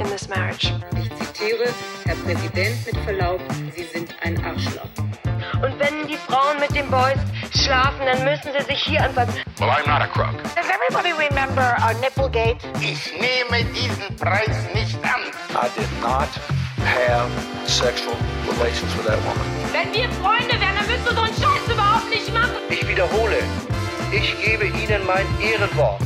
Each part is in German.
in this marriage. Ich zitiere, Herr Präsident, mit Verlaub, Sie sind ein Arschloch. Und wenn die Frauen mit den Boys schlafen, dann müssen sie sich hier anfassen. Well, I'm not a crook. Does everybody remember our Nipplegate? Ich nehme diesen Preis nicht an. I did not have sexual relations with that woman. Wenn wir Freunde wären, dann müsstest du so einen Scheiß überhaupt nicht machen. Ich wiederhole, ich gebe Ihnen mein Ehrenwort.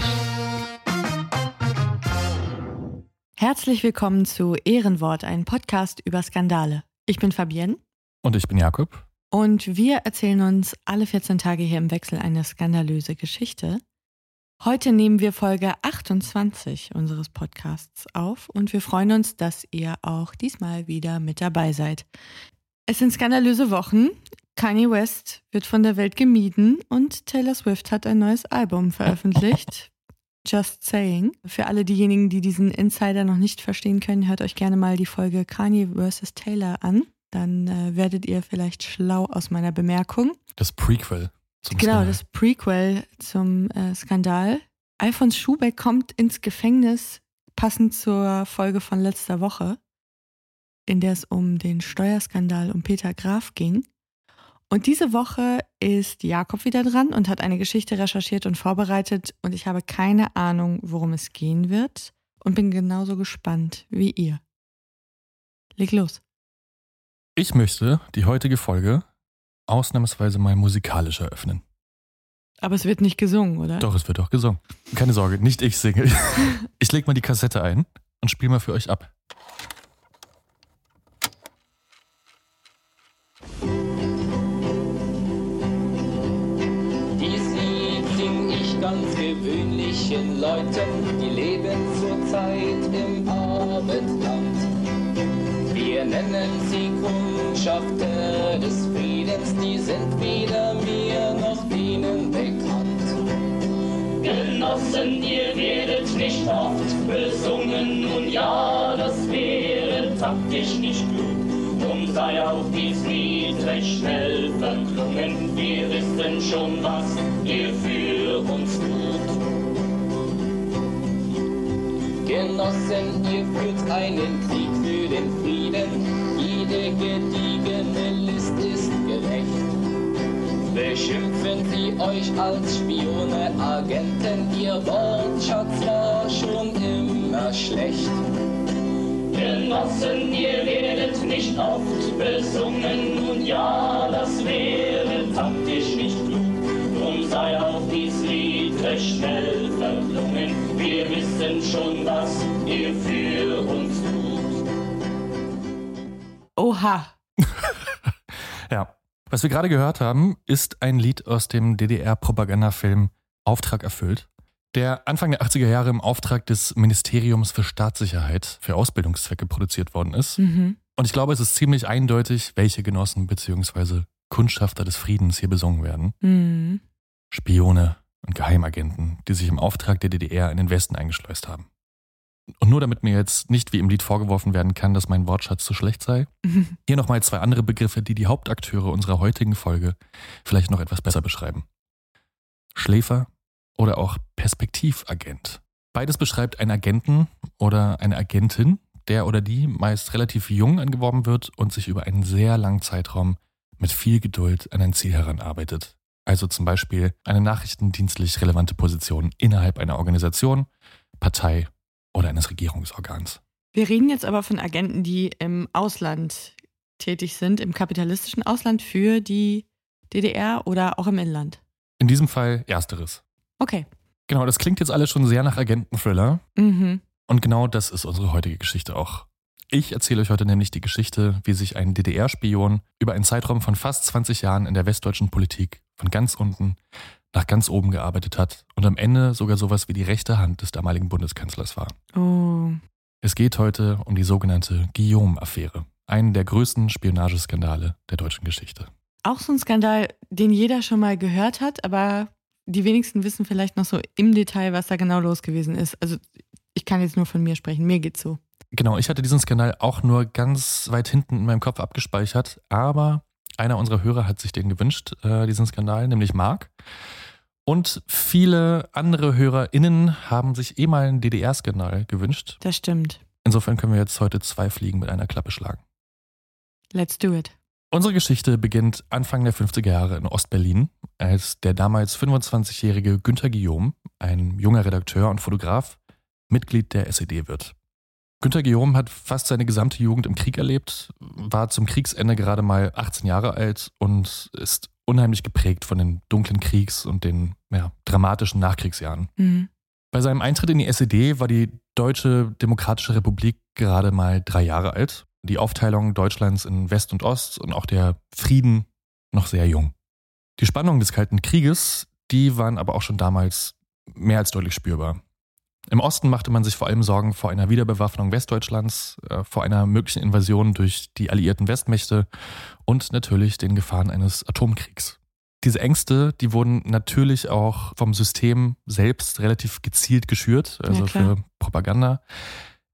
Herzlich willkommen zu Ehrenwort, ein Podcast über Skandale. Ich bin Fabienne Und ich bin Jakob. und wir erzählen uns alle 14 Tage hier im Wechsel eine skandalöse Geschichte. Heute nehmen wir Folge 28 unseres Podcasts auf und wir freuen uns, dass ihr auch diesmal wieder mit dabei seid. Es sind skandalöse Wochen. Kanye West wird von der Welt gemieden und Taylor Swift hat ein neues Album veröffentlicht. Just Saying. Für alle diejenigen, die diesen Insider noch nicht verstehen können, hört euch gerne mal die Folge Kanye vs. Taylor an. Dann äh, werdet ihr vielleicht schlau aus meiner Bemerkung. Das Prequel zum Genau, Skandal. das Prequel zum äh, Skandal. Alfons Schubeck kommt ins Gefängnis, passend zur Folge von letzter Woche, in der es um den Steuerskandal um Peter Graf ging. Und diese Woche ist Jakob wieder dran und hat eine Geschichte recherchiert und vorbereitet und ich habe keine Ahnung, worum es gehen wird und bin genauso gespannt wie ihr. Leg los. Ich möchte die heutige Folge ausnahmsweise mal musikalisch eröffnen. Aber es wird nicht gesungen, oder? Doch, es wird auch gesungen. Keine Sorge, nicht ich singe. Ich leg mal die Kassette ein und spiele mal für euch ab. Gewöhnlichen Leuten, die leben zurzeit im Abendland. Wir nennen sie Kundschafter des Friedens, die sind weder mir noch denen bekannt. Genossen, ihr werdet nicht oft besungen, nun ja, das wäre taktisch nicht gut. Drum sei auch dies Lied recht schnell verklungen, wir wissen schon, was ihr für uns tut. Genossen, ihr führt einen Krieg für den Frieden, jede gediegene List ist gerecht. Beschimpfen sie euch als Spione, Agenten, ihr Wortschatz war schon immer schlecht. Genossen, ihr werdet nicht oft besungen, nun ja, das wäre taktisch nicht klug. Drum sei auch dies Lied recht schnell verklungen, wir wissen schon, was ihr für uns tut. Oha. Ja, Was wir gerade gehört haben, ist ein Lied aus dem DDR-Propagandafilm Auftrag erfüllt, der Anfang der 80er Jahre im Auftrag des Ministeriums für Staatssicherheit für Ausbildungszwecke produziert worden ist. Mhm. Und ich glaube, es ist ziemlich eindeutig, welche Genossen bzw. Kundschafter des Friedens hier besungen werden. Mhm. Spione und Geheimagenten, die sich im Auftrag der DDR in den Westen eingeschleust haben. Und nur damit mir jetzt nicht wie im Lied vorgeworfen werden kann, dass mein Wortschatz zu schlecht sei, hier nochmal zwei andere Begriffe, die die Hauptakteure unserer heutigen Folge vielleicht noch etwas besser beschreiben. Schläfer oder auch Perspektivagent. Beides beschreibt einen Agenten oder eine Agentin, der oder die meist relativ jung angeworben wird und sich über einen sehr langen Zeitraum mit viel Geduld an ein Ziel heranarbeitet. Also zum Beispiel eine nachrichtendienstlich relevante Position innerhalb einer Organisation, Partei oder eines Regierungsorgans. Wir reden jetzt aber von Agenten, die im Ausland tätig sind, im kapitalistischen Ausland für die DDR oder auch im Inland. In diesem Fall ersteres. Okay. Genau, das klingt jetzt alles schon sehr nach Agenten-Thriller. Mhm. Und genau das ist unsere heutige Geschichte auch. Ich erzähle euch heute nämlich die Geschichte, wie sich ein DDR-Spion über einen Zeitraum von fast 20 Jahren in der westdeutschen Politik von ganz unten nach ganz oben gearbeitet hat und am Ende sogar sowas wie die rechte Hand des damaligen Bundeskanzlers war. Oh. Es geht heute um die sogenannte Guillaume-Affäre, einen der größten Spionageskandale der deutschen Geschichte. Auch so ein Skandal, den jeder schon mal gehört hat, aber die wenigsten wissen vielleicht noch so im Detail, was da genau los gewesen ist. Also ich kann jetzt nur von mir sprechen, mir geht's so. Genau, ich hatte diesen Skandal auch nur ganz weit hinten in meinem Kopf abgespeichert, aber einer unserer Hörer hat sich den gewünscht, äh, diesen Skandal, nämlich Marc. Und viele andere HörerInnen haben sich eh mal einen DDR-Skandal gewünscht. Das stimmt. Insofern können wir jetzt heute zwei Fliegen mit einer Klappe schlagen. Let's do it. Unsere Geschichte beginnt Anfang der 50er Jahre in Ostberlin, als der damals 25-jährige Günther Guillaume, ein junger Redakteur und Fotograf, Mitglied der SED wird. Günther Guillaume hat fast seine gesamte Jugend im Krieg erlebt, war zum Kriegsende gerade mal 18 Jahre alt und ist unheimlich geprägt von den dunklen Kriegs- und den ja, dramatischen Nachkriegsjahren. Mhm. Bei seinem Eintritt in die SED war die Deutsche Demokratische Republik gerade mal drei Jahre alt, die Aufteilung Deutschlands in West und Ost und auch der Frieden noch sehr jung. Die Spannungen des Kalten Krieges, die waren aber auch schon damals mehr als deutlich spürbar. Im Osten machte man sich vor allem Sorgen vor einer Wiederbewaffnung Westdeutschlands, äh, vor einer möglichen Invasion durch die alliierten Westmächte und natürlich den Gefahren eines Atomkriegs. Diese Ängste, die wurden natürlich auch vom System selbst relativ gezielt geschürt, also klar. für Propaganda.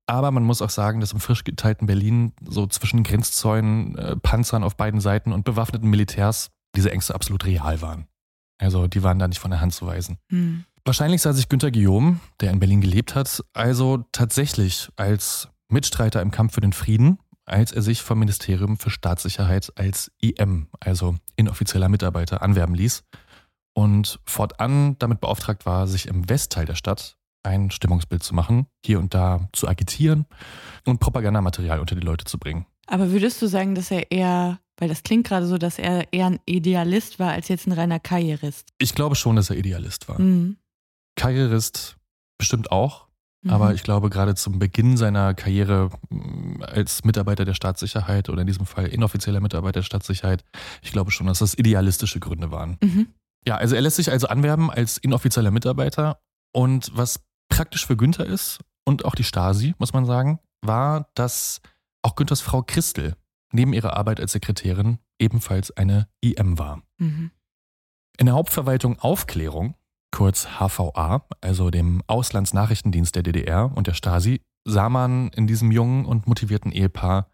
Aber man muss auch sagen, dass im frisch geteilten Berlin so zwischen Grenzzäunen, äh, Panzern auf beiden Seiten und bewaffneten Militärs diese Ängste absolut real waren. Also die waren da nicht von der Hand zu weisen. Mhm. Wahrscheinlich sah sich Günter Guillaume, der in Berlin gelebt hat, also tatsächlich als Mitstreiter im Kampf für den Frieden, als er sich vom Ministerium für Staatssicherheit als IM, also inoffizieller Mitarbeiter, anwerben ließ und fortan damit beauftragt war, sich im Westteil der Stadt ein Stimmungsbild zu machen, hier und da zu agitieren und Propagandamaterial unter die Leute zu bringen. Aber würdest du sagen, dass er eher, weil das klingt gerade so, dass er eher ein Idealist war als jetzt ein reiner Karrierist? Ich glaube schon, dass er Idealist war. Mhm. Karrierist bestimmt auch, Mhm. Aber ich glaube, gerade zum Beginn seiner Karriere mh, als Mitarbeiter der Staatssicherheit oder in diesem Fall inoffizieller Mitarbeiter der Staatssicherheit, ich glaube schon, dass das idealistische Gründe waren. Mhm. Ja, also er lässt sich also anwerben als inoffizieller Mitarbeiter. Und was praktisch für Günther ist und auch die Stasi, muss man sagen, war, dass auch Günthers Frau Christel neben ihrer Arbeit als Sekretärin ebenfalls eine IM war. Mhm. In der Hauptverwaltung Aufklärung, kurz HVA, also dem Auslandsnachrichtendienst der DDR und der Stasi, sah man in diesem jungen und motivierten Ehepaar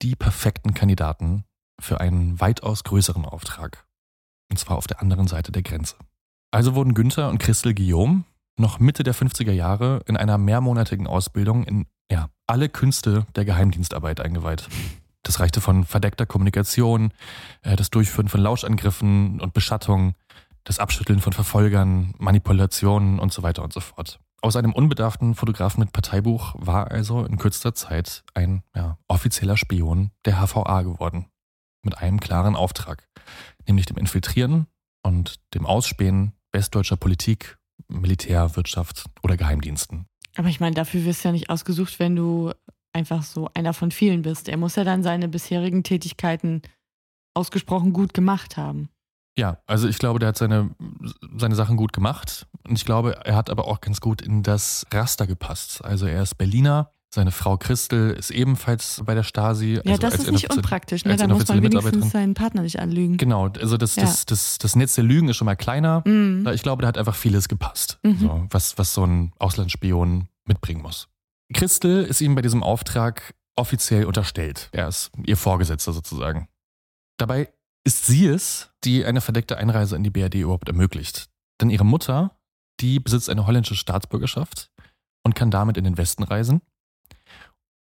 die perfekten Kandidaten für einen weitaus größeren Auftrag. Und zwar auf der anderen Seite der Grenze. Also wurden Günther und Christel Guillaume noch Mitte der 50er Jahre in einer mehrmonatigen Ausbildung in ja, alle Künste der Geheimdienstarbeit eingeweiht. Das reichte von verdeckter Kommunikation, äh, das Durchführen von Lauschangriffen und Beschattungen, das Abschütteln von Verfolgern, Manipulationen und so weiter und so fort. Aus einem unbedarften Fotografen mit Parteibuch war also in kürzester Zeit ein ja, offizieller Spion der HVA geworden. Mit einem klaren Auftrag, nämlich dem Infiltrieren und dem Ausspähen westdeutscher Politik, Militär, Wirtschaft oder Geheimdiensten. Aber ich meine, dafür wirst du ja nicht ausgesucht, wenn du einfach so einer von vielen bist. Er muss ja dann seine bisherigen Tätigkeiten ausgesprochen gut gemacht haben. Ja, also ich glaube, der hat seine, seine Sachen gut gemacht. Und ich glaube, er hat aber auch ganz gut in das Raster gepasst. Also er ist Berliner, seine Frau Christel ist ebenfalls bei der Stasi. Ja, also das ist nicht unpraktisch, ne? Da muss man wenigstens seinen Partner nicht anlügen. Genau, also das, Ja. das, das, das Netz der Lügen ist schon mal kleiner. Mhm. Ich glaube, da hat einfach vieles gepasst, Mhm. so, was, was so ein Auslandsspion mitbringen muss. Christel ist ihm bei diesem Auftrag offiziell unterstellt. Er ist ihr Vorgesetzter sozusagen. Dabei ist sie es, die eine verdeckte Einreise in die BRD überhaupt ermöglicht. Denn ihre Mutter, die besitzt eine holländische Staatsbürgerschaft und kann damit in den Westen reisen.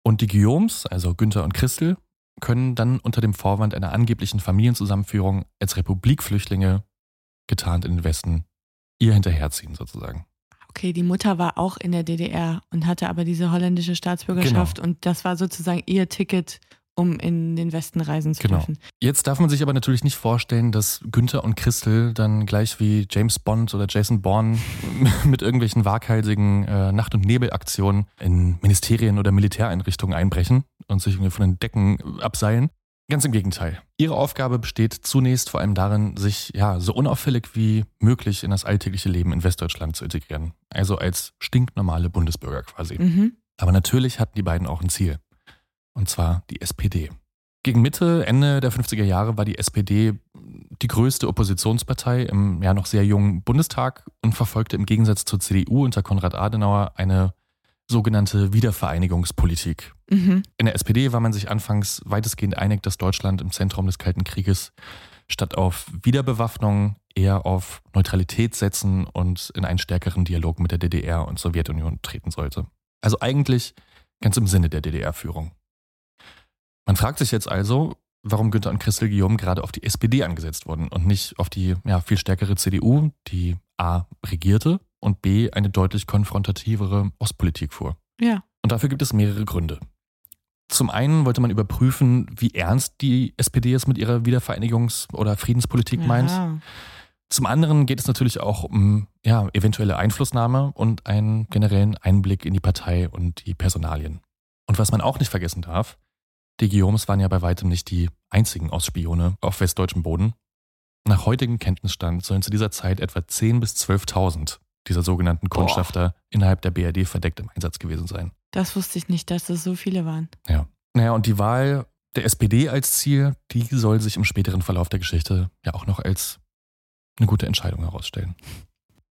Und die Guillaumes, also Günther und Christel, können dann unter dem Vorwand einer angeblichen Familienzusammenführung als Republikflüchtlinge getarnt in den Westen ihr hinterherziehen sozusagen. Okay, die Mutter war auch in der DDR und hatte aber diese holländische Staatsbürgerschaft Genau. und das war sozusagen ihr Ticket, um in den Westen reisen zu Genau. dürfen. Jetzt darf man sich aber natürlich nicht vorstellen, dass Günther und Christel dann gleich wie James Bond oder Jason Bourne mit irgendwelchen waghalsigen äh, Nacht- und Nebelaktionen in Ministerien oder Militäreinrichtungen einbrechen und sich irgendwie von den Decken abseilen. Ganz im Gegenteil. Ihre Aufgabe besteht zunächst vor allem darin, sich ja so unauffällig wie möglich in das alltägliche Leben in Westdeutschland zu integrieren. Also als stinknormale Bundesbürger quasi. Mhm. Aber natürlich hatten die beiden auch ein Ziel. Und zwar die SPD. Gegen Mitte, Ende der 50er Jahre war die SPD die größte Oppositionspartei im ja noch sehr jungen Bundestag und verfolgte im Gegensatz zur CDU unter Konrad Adenauer eine sogenannte Wiedervereinigungspolitik. Mhm. In der SPD war man sich anfangs weitestgehend einig, dass Deutschland im Zentrum des Kalten Krieges statt auf Wiederbewaffnung eher auf Neutralität setzen und in einen stärkeren Dialog mit der DDR und Sowjetunion treten sollte. Also eigentlich ganz im Sinne der DDR-Führung. Man fragt sich jetzt also, warum Günther und Christel Guillaume gerade auf die SPD angesetzt wurden und nicht auf die ja, viel stärkere CDU, die A regierte und B eine deutlich konfrontativere Ostpolitik fuhr. Ja. Und dafür gibt es mehrere Gründe. Zum einen wollte man überprüfen, wie ernst die SPD es mit ihrer Wiedervereinigungs- oder Friedenspolitik meint. Ja. Zum anderen geht es natürlich auch um ja, eventuelle Einflussnahme und einen generellen Einblick in die Partei und die Personalien. Und was man auch nicht vergessen darf, die Guillaumes waren ja bei weitem nicht die einzigen Ostspione auf westdeutschem Boden. Nach heutigem Kenntnisstand sollen zu dieser Zeit etwa 10.000 bis 12.000 dieser sogenannten Kundschafter innerhalb der BRD verdeckt im Einsatz gewesen sein. Das wusste ich nicht, dass das so viele waren. Ja. Naja, und die Wahl der SPD als Ziel, die soll sich im späteren Verlauf der Geschichte ja auch noch als eine gute Entscheidung herausstellen.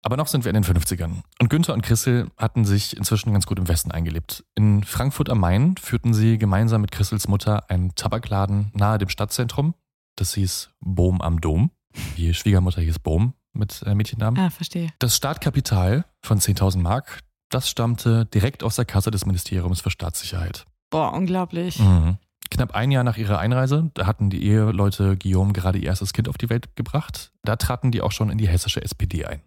Aber noch sind wir in den 50ern. Und Günther und Christel hatten sich inzwischen ganz gut im Westen eingelebt. In Frankfurt am Main führten sie gemeinsam mit Christels Mutter einen Tabakladen nahe dem Stadtzentrum. Das hieß Bohm am Dom. Die Schwiegermutter hieß Bohm mit äh, Mädchennamen. Ah, verstehe. Das Startkapital von 10.000 Mark, das stammte direkt aus der Kasse des Ministeriums für Staatssicherheit. Boah, unglaublich. Mhm. Knapp ein Jahr nach ihrer Einreise, da hatten die Eheleute Guillaume gerade ihr erstes Kind auf die Welt gebracht. Da traten die auch schon in die hessische SPD ein.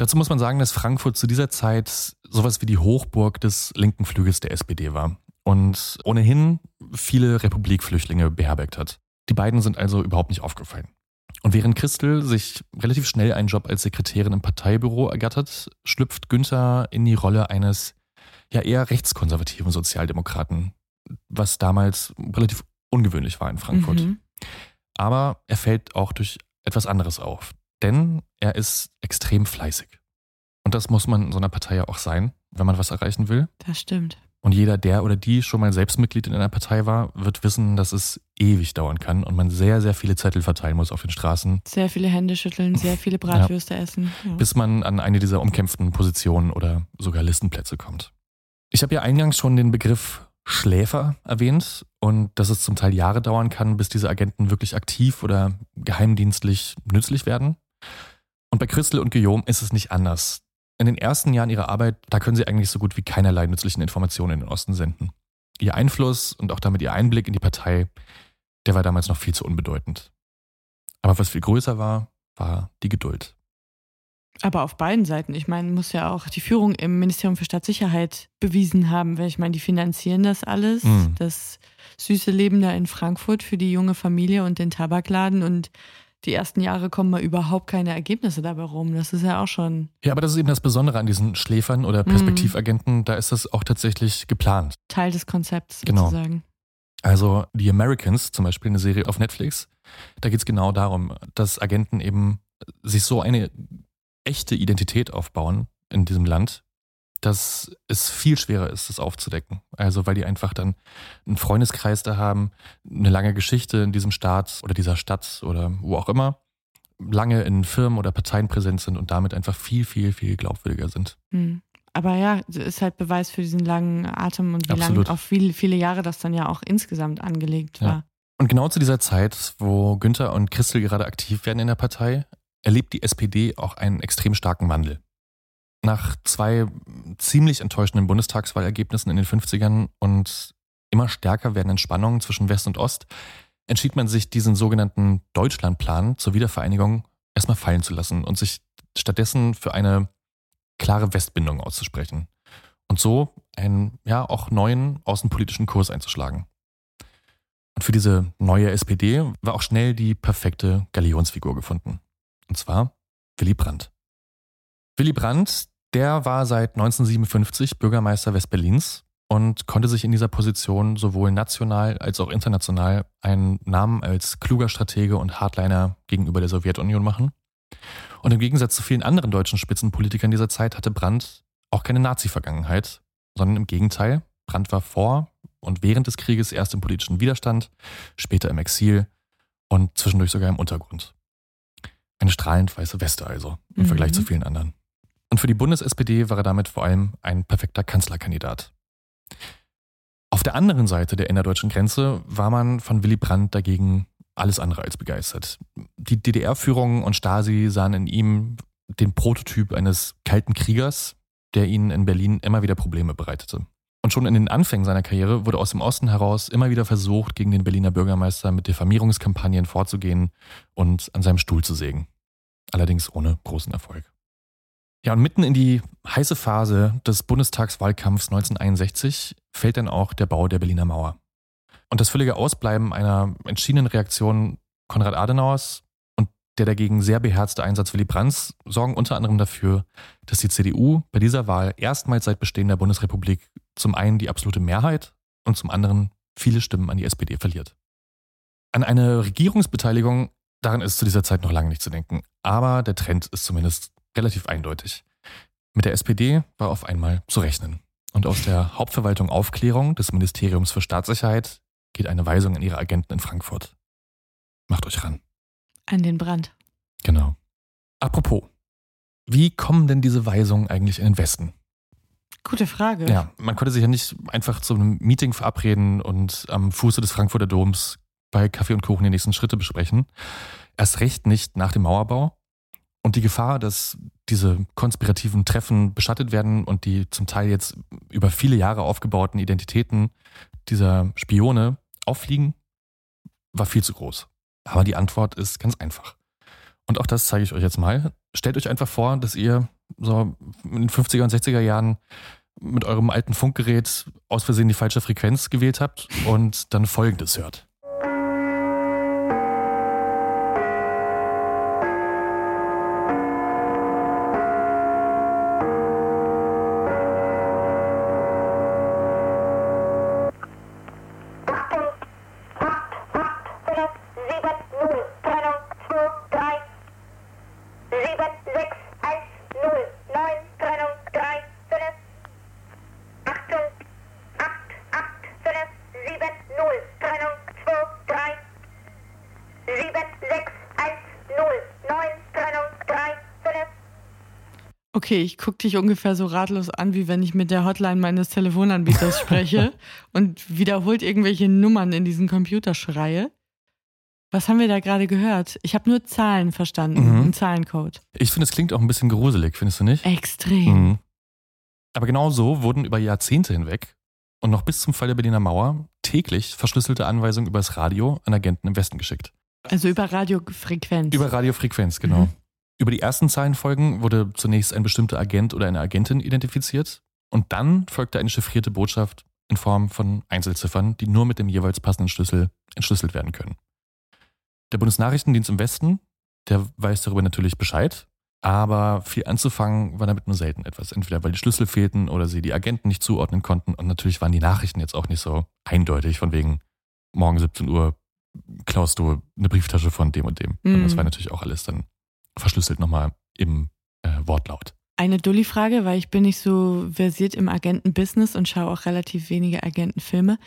Dazu muss man sagen, dass Frankfurt zu dieser Zeit sowas wie die Hochburg des linken Flügels der SPD war und ohnehin viele Republikflüchtlinge beherbergt hat. Die beiden sind also überhaupt nicht aufgefallen. Und während Christel sich relativ schnell einen Job als Sekretärin im Parteibüro ergattert, schlüpft Günther in die Rolle eines ja eher rechtskonservativen Sozialdemokraten, was damals relativ ungewöhnlich war in Frankfurt. Mhm. Aber er fällt auch durch etwas anderes auf. Denn er ist extrem fleißig. Und das muss man in so einer Partei ja auch sein, wenn man was erreichen will. Das stimmt. Und jeder, der oder die schon mal selbst Mitglied in einer Partei war, wird wissen, dass es ewig dauern kann und man sehr, sehr viele Zettel verteilen muss auf den Straßen, Sehr viele Hände schütteln, sehr viele Bratwürste essen. Ja. bis man an eine dieser umkämpften Positionen oder sogar Listenplätze kommt. Ich habe ja eingangs schon den Begriff Schläfer erwähnt und dass es zum Teil Jahre dauern kann, bis diese Agenten wirklich aktiv oder geheimdienstlich nützlich werden. Und bei Christel und Guillaume ist es nicht anders. In den ersten Jahren ihrer Arbeit, da können sie eigentlich so gut wie keinerlei nützlichen Informationen in den Osten senden. Ihr Einfluss und auch damit ihr Einblick in die Partei, der war damals noch viel zu unbedeutend. Aber was viel größer war, war die Geduld. Aber auf beiden Seiten. Ich meine, muss ja auch die Führung im Ministerium für Staatssicherheit bewiesen haben. Weil ich meine, die finanzieren das alles. Mhm. Das süße Leben da in Frankfurt für die junge Familie und den Tabakladen. Und die ersten Jahre kommen mal überhaupt keine Ergebnisse dabei rum. Das ist ja auch schon Ja, aber das ist eben das Besondere an diesen Schläfern oder Perspektivagenten, da ist das auch tatsächlich geplant. Teil des Konzepts Genau. sozusagen. Also die Americans, zum Beispiel eine Serie auf Netflix, da geht es genau darum, dass Agenten eben sich so eine echte Identität aufbauen in diesem Land, dass es viel schwerer ist, das aufzudecken. Also weil die einfach dann einen Freundeskreis da haben, eine lange Geschichte in diesem Staat oder dieser Stadt oder wo auch immer, lange in Firmen oder Parteien präsent sind und damit einfach viel, viel, viel glaubwürdiger sind. Mhm. Aber ja, ist halt Beweis für diesen langen Atem und wie Absolut. lang auf viele, viele Jahre das dann ja auch insgesamt angelegt war. Ja. Und genau zu dieser Zeit, wo Günther und Christel gerade aktiv werden in der Partei, erlebt die SPD auch einen extrem starken Wandel. Nach zwei ziemlich enttäuschenden Bundestagswahlergebnissen in den 50ern und immer stärker werdenden Spannungen zwischen West und Ost entschied man sich, diesen sogenannten Deutschlandplan zur Wiedervereinigung erstmal fallen zu lassen und sich stattdessen für eine klare Westbindung auszusprechen. Und so einen ja auch neuen außenpolitischen Kurs einzuschlagen. Und für diese neue SPD war auch schnell die perfekte Galionsfigur gefunden. Und zwar Willy Brandt. Willy Brandt, der war seit 1957 Bürgermeister Westberlins und konnte sich in dieser Position sowohl national als auch international einen Namen als kluger Stratege und Hardliner gegenüber der Sowjetunion machen. Und im Gegensatz zu vielen anderen deutschen Spitzenpolitikern dieser Zeit hatte Brandt auch keine Nazi-Vergangenheit, sondern im Gegenteil, Brandt war vor und während des Krieges erst im politischen Widerstand, später im Exil und zwischendurch sogar im Untergrund. Eine strahlend weiße Weste also, im Mhm. Vergleich zu vielen anderen. Und für die Bundes-SPD war er damit vor allem ein perfekter Kanzlerkandidat. Auf der anderen Seite der innerdeutschen Grenze war man von Willy Brandt dagegen alles andere als begeistert. Die DDR-Führung und Stasi sahen in ihm den Prototyp eines kalten Kriegers, der ihnen in Berlin immer wieder Probleme bereitete. Und schon in den Anfängen seiner Karriere wurde aus dem Osten heraus immer wieder versucht, gegen den Berliner Bürgermeister mit Diffamierungskampagnen vorzugehen und an seinem Stuhl zu sägen. Allerdings ohne großen Erfolg. Ja, und mitten in die heiße Phase des Bundestagswahlkampfs 1961 fällt dann auch der Bau der Berliner Mauer. Und das völlige Ausbleiben einer entschiedenen Reaktion Konrad Adenauers und der dagegen sehr beherzte Einsatz Willy Brandts sorgen unter anderem dafür, dass die CDU bei dieser Wahl erstmals seit Bestehen der Bundesrepublik zum einen die absolute Mehrheit und zum anderen viele Stimmen an die SPD verliert. An eine Regierungsbeteiligung, daran ist zu dieser Zeit noch lange nicht zu denken, aber der Trend ist zumindest relativ eindeutig. Mit der SPD war auf einmal zu rechnen. Und aus der Hauptverwaltung Aufklärung des Ministeriums für Staatssicherheit geht eine Weisung an ihre Agenten in Frankfurt. Macht euch ran. An den Brand. Genau. Apropos, wie kommen denn diese Weisungen eigentlich in den Westen? Gute Frage. Ja, man konnte sich ja nicht einfach zu einem Meeting verabreden und am Fuße des Frankfurter Doms bei Kaffee und Kuchen die nächsten Schritte besprechen. Erst recht nicht nach dem Mauerbau. Und die Gefahr, dass diese konspirativen Treffen beschattet werden und die zum Teil jetzt über viele Jahre aufgebauten Identitäten dieser Spione auffliegen, war viel zu groß. Aber die Antwort ist ganz einfach. Und auch das zeige ich euch jetzt mal. Stellt euch einfach vor, dass ihr so in den 50er und 60er Jahren mit eurem alten Funkgerät aus Versehen die falsche Frequenz gewählt habt und dann Folgendes hört. Okay, ich gucke dich ungefähr so ratlos an, wie wenn ich mit der Hotline meines Telefonanbieters spreche und wiederholt irgendwelche Nummern in diesen Computer schreie. Was haben wir da gerade gehört? Ich habe nur Zahlen verstanden, Mhm. einen Zahlencode. Ich finde, es klingt auch ein bisschen gruselig, findest du nicht? Extrem. Mhm. Aber genau so wurden über Jahrzehnte hinweg und noch bis zum Fall der Berliner Mauer täglich verschlüsselte Anweisungen über das Radio an Agenten im Westen geschickt. Also über Radiofrequenz. Über Radiofrequenz, genau. Mhm. Über die ersten Zahlenfolgen wurde zunächst ein bestimmter Agent oder eine Agentin identifiziert und dann folgte eine chiffrierte Botschaft in Form von Einzelziffern, die nur mit dem jeweils passenden Schlüssel entschlüsselt werden können. Der Bundesnachrichtendienst im Westen, der weiß darüber natürlich Bescheid, aber viel anzufangen war damit nur selten etwas. Entweder weil die Schlüssel fehlten oder sie die Agenten nicht zuordnen konnten und natürlich waren die Nachrichten jetzt auch nicht so eindeutig von wegen morgen 17 Uhr klaust du eine Brieftasche von dem und dem. Mhm. Und das war natürlich auch alles dann verschlüsselt nochmal im äh, Wortlaut. Eine Dulli-Frage, weil ich bin nicht so versiert im Agentenbusiness und schaue auch relativ wenige Agentenfilme.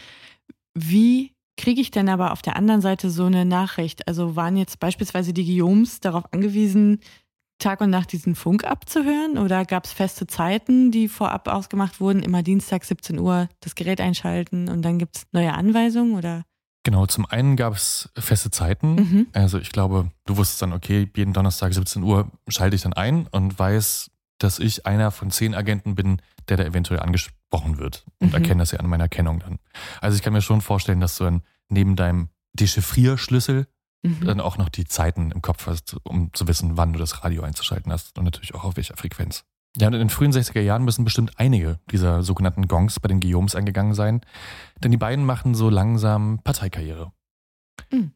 Wie kriege ich denn aber auf der anderen Seite so eine Nachricht? Also waren jetzt beispielsweise die Guillaumes darauf angewiesen, Tag und Nacht diesen Funk abzuhören? Oder gab es feste Zeiten, die vorab ausgemacht wurden? Immer Dienstag 17 Uhr das Gerät einschalten und dann gibt es neue Anweisungen? Oder? Genau, zum einen gab es feste Zeiten. Mhm. Also ich glaube, du wusstest dann, okay, jeden Donnerstag 17 Uhr schalte ich dann ein und weiß, dass ich einer von zehn Agenten bin, der da eventuell angesprochen wird. Und Mhm. erkenne das ja an meiner Erkennung dann. Also ich kann mir schon vorstellen, dass du dann neben deinem Dechiffrierschlüssel Mhm. dann auch noch die Zeiten im Kopf hast, um zu wissen, wann du das Radio einzuschalten hast und natürlich auch auf welcher Frequenz. Ja, und in den frühen 60er Jahren müssen bestimmt einige dieser sogenannten Gongs bei den Guillaumes eingegangen sein, denn die beiden machen so langsam Parteikarriere. Mhm.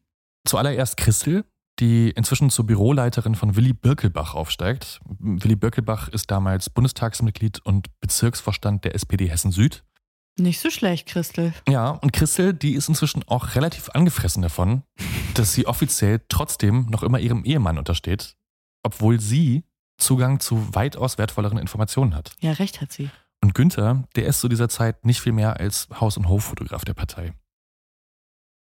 Zuallererst Christel, die inzwischen zur Büroleiterin von Willy Birkelbach aufsteigt. Willy Birkelbach ist damals Bundestagsmitglied und Bezirksvorstand der SPD Hessen Süd. Nicht so schlecht, Christel. Ja, und Christel, die ist inzwischen auch relativ angefressen davon, dass sie offiziell trotzdem noch immer ihrem Ehemann untersteht, obwohl sie Zugang zu weitaus wertvolleren Informationen hat. Ja, recht hat sie. Und Günther, der ist zu dieser Zeit nicht viel mehr als Haus- und Hoffotograf der Partei.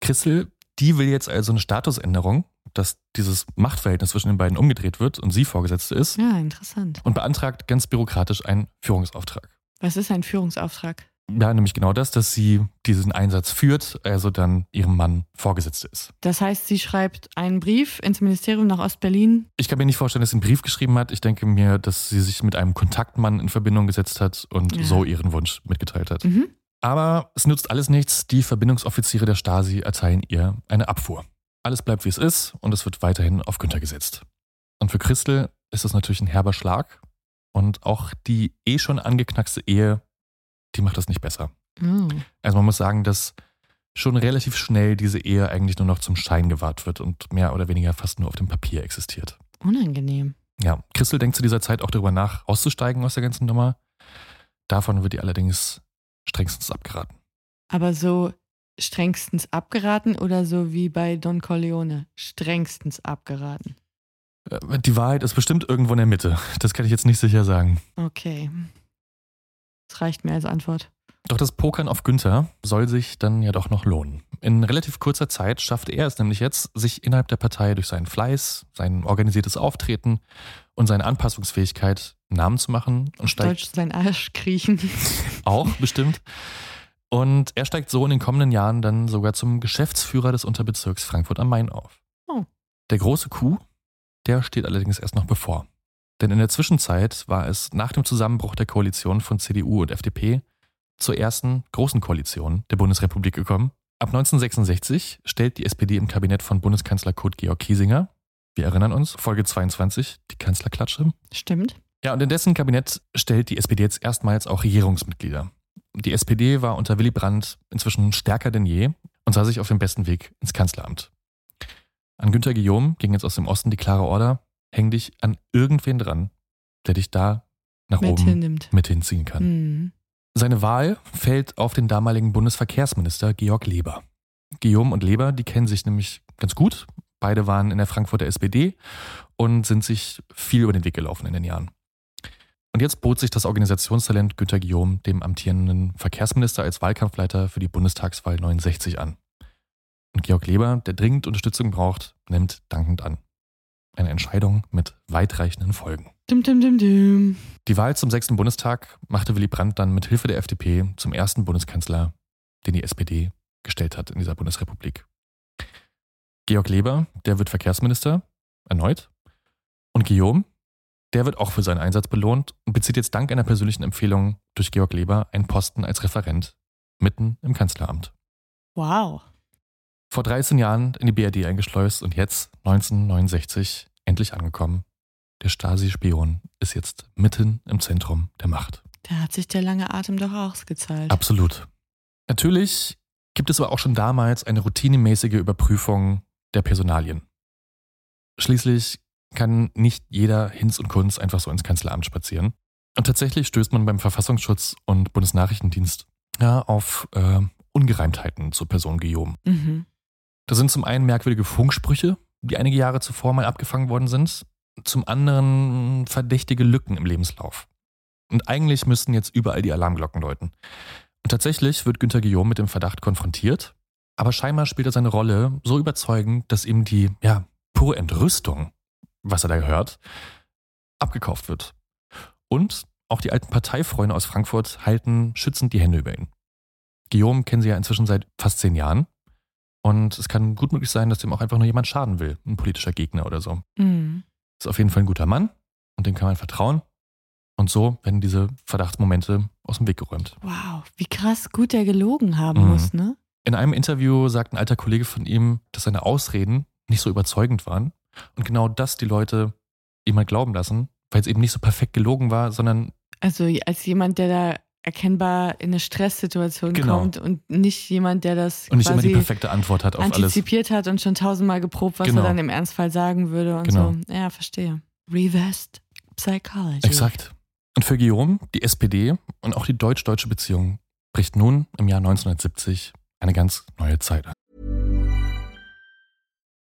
Christel, die will jetzt also eine Statusänderung, dass dieses Machtverhältnis zwischen den beiden umgedreht wird und sie Vorgesetzte ist Ja, interessant. und beantragt ganz bürokratisch einen Führungsauftrag. Was ist ein Führungsauftrag? Ja, nämlich genau das, dass sie diesen Einsatz führt, also dann ihrem Mann Vorgesetzte ist. Das heißt, sie schreibt einen Brief ins Ministerium nach Ostberlin. Ich kann mir nicht vorstellen, dass sie einen Brief geschrieben hat. Ich denke mir, dass sie sich mit einem Kontaktmann in Verbindung gesetzt hat und Ja. so ihren Wunsch mitgeteilt hat. Mhm. Aber es nützt alles nichts. Die Verbindungsoffiziere der Stasi erteilen ihr eine Abfuhr. Alles bleibt wie es ist und es wird weiterhin auf Günther gesetzt. Und für Christel ist das natürlich ein herber Schlag. Und auch die eh schon angeknackste Ehe, die macht das nicht besser. Oh. Also man muss sagen, dass schon relativ schnell diese Ehe eigentlich nur noch zum Schein gewahrt wird und mehr oder weniger fast nur auf dem Papier existiert. Unangenehm. Ja, Christel denkt zu dieser Zeit auch darüber nach, auszusteigen aus der ganzen Nummer. Davon wird ihr allerdings strengstens abgeraten. Aber so strengstens abgeraten oder so wie bei Don Corleone? Strengstens abgeraten. Äh, Die Wahrheit ist bestimmt irgendwo in der Mitte. Das kann ich jetzt nicht sicher sagen. Okay. Das reicht mir als Antwort. Doch das Pokern auf Günther soll sich dann ja doch noch lohnen. In relativ kurzer Zeit schafft er es nämlich jetzt, sich innerhalb der Partei durch seinen Fleiß, sein organisiertes Auftreten und seine Anpassungsfähigkeit Namen zu machen und steigt Deutsch sein Arsch kriechen. auch bestimmt. Und er steigt so in den kommenden Jahren dann sogar zum Geschäftsführer des Unterbezirks Frankfurt am Main auf. Oh. Der große Coup, der steht allerdings erst noch bevor. Denn in der Zwischenzeit war es nach dem Zusammenbruch der Koalition von CDU und FDP zur ersten großen Koalition der Bundesrepublik gekommen. Ab 1966 stellt die SPD im Kabinett von Bundeskanzler Kurt Georg Kiesinger, wir erinnern uns, Folge 22, die Kanzlerklatsche, Stimmt. ja, und in dessen Kabinett stellt die SPD jetzt erstmals auch Regierungsmitglieder. Die SPD war unter Willy Brandt inzwischen stärker denn je und sah sich auf dem besten Weg ins Kanzleramt. An Günter Guillaume ging jetzt aus dem Osten die klare Order, häng dich an irgendwen dran, der dich da nach Mit oben hinnimmt. mit hinziehen kann. Mhm. Seine Wahl fällt auf den damaligen Bundesverkehrsminister Georg Leber. Guillaume und Leber, die kennen sich nämlich ganz gut. Beide waren in der Frankfurter SPD und sind sich viel über den Weg gelaufen in den Jahren. Und jetzt bot sich das Organisationstalent Günter Guillaume dem amtierenden Verkehrsminister als Wahlkampfleiter für die Bundestagswahl 69 an. Und Georg Leber, der dringend Unterstützung braucht, nimmt dankend an. Eine Entscheidung mit weitreichenden Folgen. Dum, dum, dum. Die Wahl zum sechsten Bundestag machte Willy Brandt dann mit Hilfe der FDP zum ersten Bundeskanzler, den die SPD gestellt hat in dieser Bundesrepublik. Georg Leber, der wird Verkehrsminister, erneut. Und Guillaume, der wird auch für seinen Einsatz belohnt und bezieht jetzt dank einer persönlichen Empfehlung durch Georg Leber einen Posten als Referent mitten im Kanzleramt. Wow. Vor 13 Jahren in die BRD eingeschleust und jetzt, 1969, endlich angekommen. Der Stasi-Spion ist jetzt mitten im Zentrum der Macht. Da hat sich der lange Atem doch ausgezahlt. Absolut. Natürlich gibt es aber auch schon damals eine routinemäßige Überprüfung der Personalien. Schließlich kann nicht jeder Hinz und Kunz einfach so ins Kanzleramt spazieren. Und tatsächlich stößt man beim Verfassungsschutz und Bundesnachrichtendienst ja, auf äh, Ungereimtheiten zur Person Guillaume. Mhm. Das sind zum einen merkwürdige Funksprüche, die einige Jahre zuvor mal abgefangen worden sind, zum anderen verdächtige Lücken im Lebenslauf. Und eigentlich müssten jetzt überall die Alarmglocken läuten. Und tatsächlich wird Günther Guillaume mit dem Verdacht konfrontiert, aber scheinbar spielt er seine Rolle so überzeugend, dass ihm die, ja, pure Entrüstung, was er da hört, abgekauft wird. Und auch die alten Parteifreunde aus Frankfurt halten schützend die Hände über ihn. Guillaume kennen sie ja inzwischen seit fast zehn Jahren. Und es kann gut möglich sein, dass dem auch einfach nur jemand schaden will, ein politischer Gegner oder so. Mhm. Ist auf jeden Fall ein guter Mann und dem kann man vertrauen. Und so werden diese Verdachtsmomente aus dem Weg geräumt. Wow, wie krass gut er gelogen haben Mhm. muss, ne? In einem Interview sagt ein alter Kollege von ihm, dass seine Ausreden nicht so überzeugend waren und genau das die Leute ihm mal glauben lassen, weil es eben nicht so perfekt gelogen war, sondern Also als jemand, der da erkennbar in eine Stresssituation Genau. kommt und nicht jemand, der das und nicht immer die perfekte Antwort hat auf alles. antizipiert hat und schon tausendmal geprobt, was Genau. er dann im Ernstfall sagen würde und Genau. so. Ja, verstehe. Reversed Psychology. Exakt. Und für Guillaume, die SPD und auch die deutsch-deutsche Beziehung bricht nun im Jahr 1970 eine ganz neue Zeit an.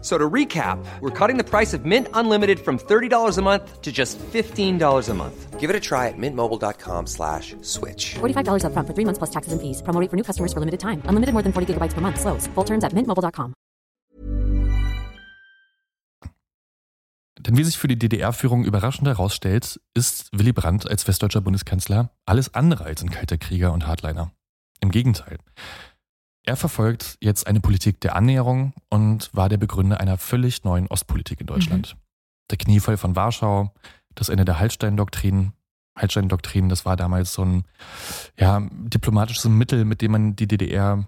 So to recap, we're cutting the price of Mint Unlimited from $30 a month to just $15 a month. Give it a try at mintmobile.com slash switch. $45 upfront for three months plus taxes and fees. Promo for new customers for limited time. Unlimited more than 40 gigabytes per month. Slows. Full terms at mintmobile.com. Denn wie sich für die DDR-Führung überraschend herausstellt, ist Willy Brandt als westdeutscher Bundeskanzler alles andere als ein kalter Krieger und Hardliner. Im Gegenteil. Er verfolgt jetzt eine Politik der Annäherung und war der Begründer einer völlig neuen Ostpolitik in Deutschland. Der Kniefall von Warschau, das Ende der Hallstein-Doktrin. Hallstein-Doktrin, das war damals so ein ja, diplomatisches Mittel, mit dem man die DDR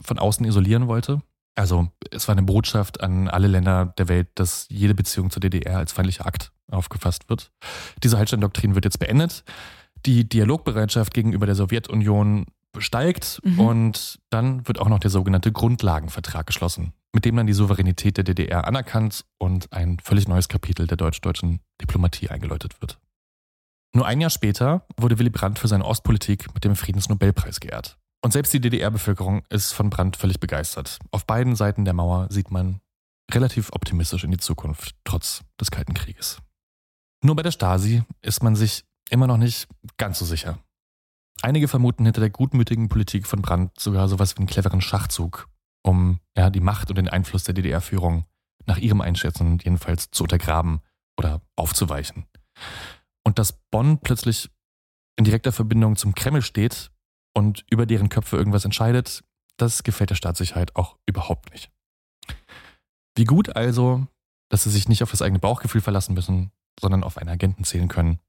von außen isolieren wollte. Also es war eine Botschaft an alle Länder der Welt, dass jede Beziehung zur DDR als feindlicher Akt aufgefasst wird. Diese Hallstein-Doktrin wird jetzt beendet. Die Dialogbereitschaft gegenüber der Sowjetunion steigt Mhm. und dann wird auch noch der sogenannte Grundlagenvertrag geschlossen, mit dem dann die Souveränität der DDR anerkannt und ein völlig neues Kapitel der deutsch-deutschen Diplomatie eingeläutet wird. Nur ein Jahr später wurde Willy Brandt für seine Ostpolitik mit dem Friedensnobelpreis geehrt. Und selbst die DDR-Bevölkerung ist von Brandt völlig begeistert. Auf beiden Seiten der Mauer sieht man relativ optimistisch in die Zukunft, trotz des Kalten Krieges. Nur bei der Stasi ist man sich immer noch nicht ganz so sicher. Einige vermuten hinter der gutmütigen Politik von Brandt sogar sowas wie einen cleveren Schachzug, um ja, die Macht und den Einfluss der DDR-Führung nach ihrem Einschätzen jedenfalls zu untergraben oder aufzuweichen. Und dass Bonn plötzlich in direkter Verbindung zum Kreml steht und über deren Köpfe irgendwas entscheidet, das gefällt der Staatssicherheit auch überhaupt nicht. Wie gut also, dass sie sich nicht auf das eigene Bauchgefühl verlassen müssen, sondern auf einen Agenten zählen können,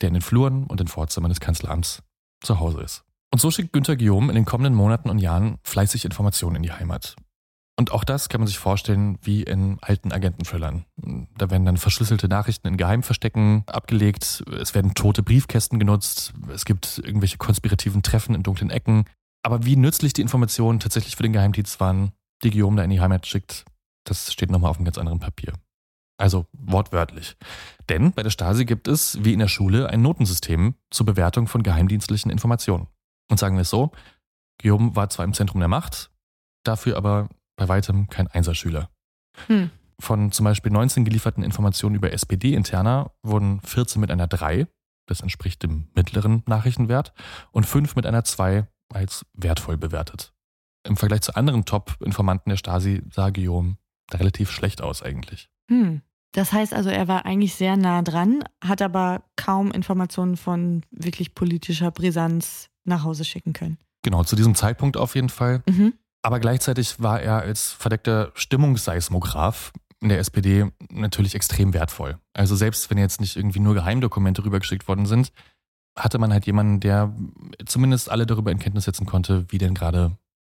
der in den Fluren und den Vorzimmern des Kanzleramts zu Hause ist. Und so schickt Günther Guillaume in den kommenden Monaten und Jahren fleißig Informationen in die Heimat. Und auch das kann man sich vorstellen wie in alten Agenten-Thrillern. Da werden dann verschlüsselte Nachrichten in Geheimverstecken abgelegt, es werden tote Briefkästen genutzt, es gibt irgendwelche konspirativen Treffen in dunklen Ecken. Aber wie nützlich die Informationen tatsächlich für den Geheimdienst waren, die Guillaume da in die Heimat schickt, das steht nochmal auf einem ganz anderen Papier. Also wortwörtlich. Denn bei der Stasi gibt es, wie in der Schule, ein Notensystem zur Bewertung von geheimdienstlichen Informationen. Und sagen wir es so, Guillaume war zwar im Zentrum der Macht, dafür aber bei weitem kein Einserschüler. Hm. Von zum Beispiel 19 gelieferten Informationen über SPD-Interner wurden 14 mit einer 3, das entspricht dem mittleren Nachrichtenwert, und 5 mit einer 2 als wertvoll bewertet. Im Vergleich zu anderen Top-Informanten der Stasi sah Guillaume da relativ schlecht aus eigentlich. Hm. Das heißt also, er war eigentlich sehr nah dran, hat aber kaum Informationen von wirklich politischer Brisanz nach Hause schicken können. Genau, zu diesem Zeitpunkt auf jeden Fall. Mhm. Aber gleichzeitig war er als verdeckter Stimmungsseismograph in der SPD natürlich extrem wertvoll. Also selbst wenn jetzt nicht irgendwie nur Geheimdokumente rübergeschickt worden sind, hatte man halt jemanden, der zumindest alle darüber in Kenntnis setzen konnte, wie denn gerade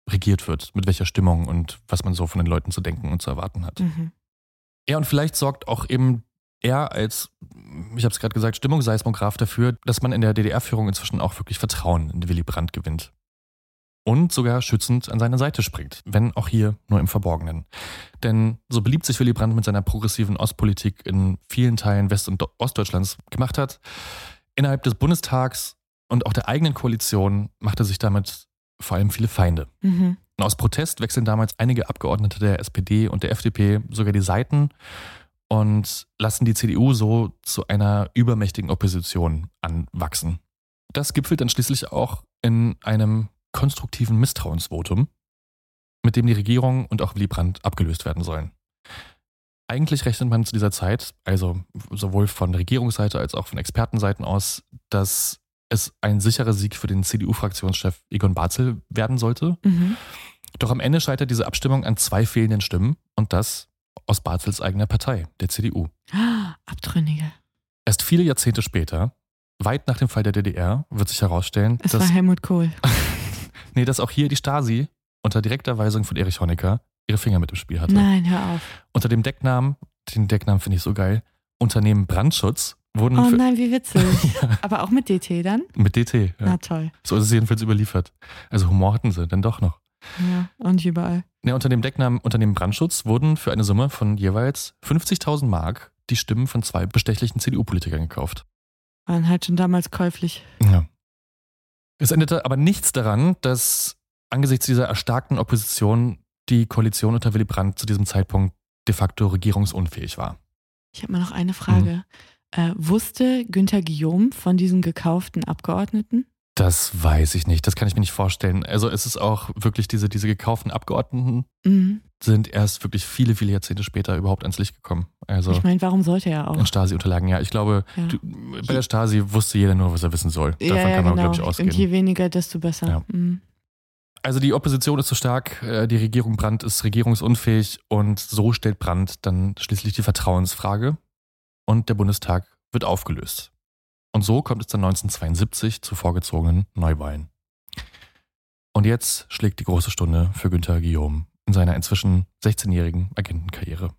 regiert wird, mit welcher Stimmung und was man so von den Leuten zu denken und zu erwarten hat. Mhm. Ja, und vielleicht sorgt auch eben er als, ich habe es gerade gesagt, Stimmungsseismograph dafür, dass man in der DDR-Führung inzwischen auch wirklich Vertrauen in Willy Brandt gewinnt. und sogar schützend an seine Seite springt, wenn auch hier nur im Verborgenen. Denn so beliebt sich Willy Brandt mit seiner progressiven Ostpolitik in vielen Teilen West- und Ostdeutschlands gemacht hat, innerhalb des Bundestags und auch der eigenen Koalition macht er sich damit vor allem viele Feinde. Mhm. Aus Protest wechseln damals einige Abgeordnete der SPD und der FDP sogar die Seiten und lassen die CDU so zu einer übermächtigen Opposition anwachsen. Das gipfelt dann schließlich auch in einem konstruktiven Misstrauensvotum, mit dem die Regierung und auch Willy Brandt abgelöst werden sollen. Eigentlich rechnet man zu dieser Zeit, also sowohl von Regierungsseite als auch von Expertenseiten aus, dass es ein sicherer Sieg für den CDU-Fraktionschef Egon Barzel werden sollte. Mhm. Doch am Ende scheitert diese Abstimmung an zwei fehlenden Stimmen und das aus Barzels eigener Partei, der CDU. Ah, Abtrünnige. Erst viele Jahrzehnte später, weit nach dem Fall der DDR, wird sich herausstellen, Es dass, war Helmut Kohl. nee, dass auch hier die Stasi unter direkter Weisung von Erich Honecker ihre Finger mit im Spiel hatte. Nein, hör auf. Unter dem Decknamen, den Decknamen finde ich so geil, Unternehmen Brandschutz wurden Oh nein, wie witzig. Aber auch mit DT dann? mit DT. Ja. Na toll. So ist es jedenfalls überliefert. Also Humor hatten sie, dann doch noch. Ja, und überall. Ja, unter dem Decknamen Unternehmen Brandschutz wurden für eine Summe von jeweils 50.000 Mark die Stimmen von zwei bestechlichen CDU-Politikern gekauft. Waren halt schon damals käuflich. Ja. Es endete aber nichts daran, dass angesichts dieser erstarkten Opposition die Koalition unter Willy Brandt zu diesem Zeitpunkt de facto regierungsunfähig war. Ich habe mal noch eine Frage. Äh, wusste Günther Guillaume von diesen gekauften Abgeordneten? Das weiß ich nicht, das kann ich mir nicht vorstellen. Also es ist auch wirklich diese, diese gekauften Abgeordneten Mhm. sind erst wirklich viele, viele Jahrzehnte später überhaupt ans Licht gekommen. Also Ich meine, warum sollte er auch? in Stasi-Unterlagen, ja. Ich glaube, Ja. du, bei der Stasi wusste jeder nur, was er wissen soll. Davon ja, kann man, genau. glaube ich, ausgehen. Und je weniger, desto besser. Mhm. Also die Opposition ist zu stark, äh, die Regierung Brandt ist regierungsunfähig und so stellt Brandt dann schließlich die Vertrauensfrage und der Bundestag wird aufgelöst. Und so kommt es dann 1972 zu vorgezogenen Neuwahlen. Und jetzt schlägt die große Stunde für Günther Guillaume in seiner inzwischen 16-jährigen Agentenkarriere.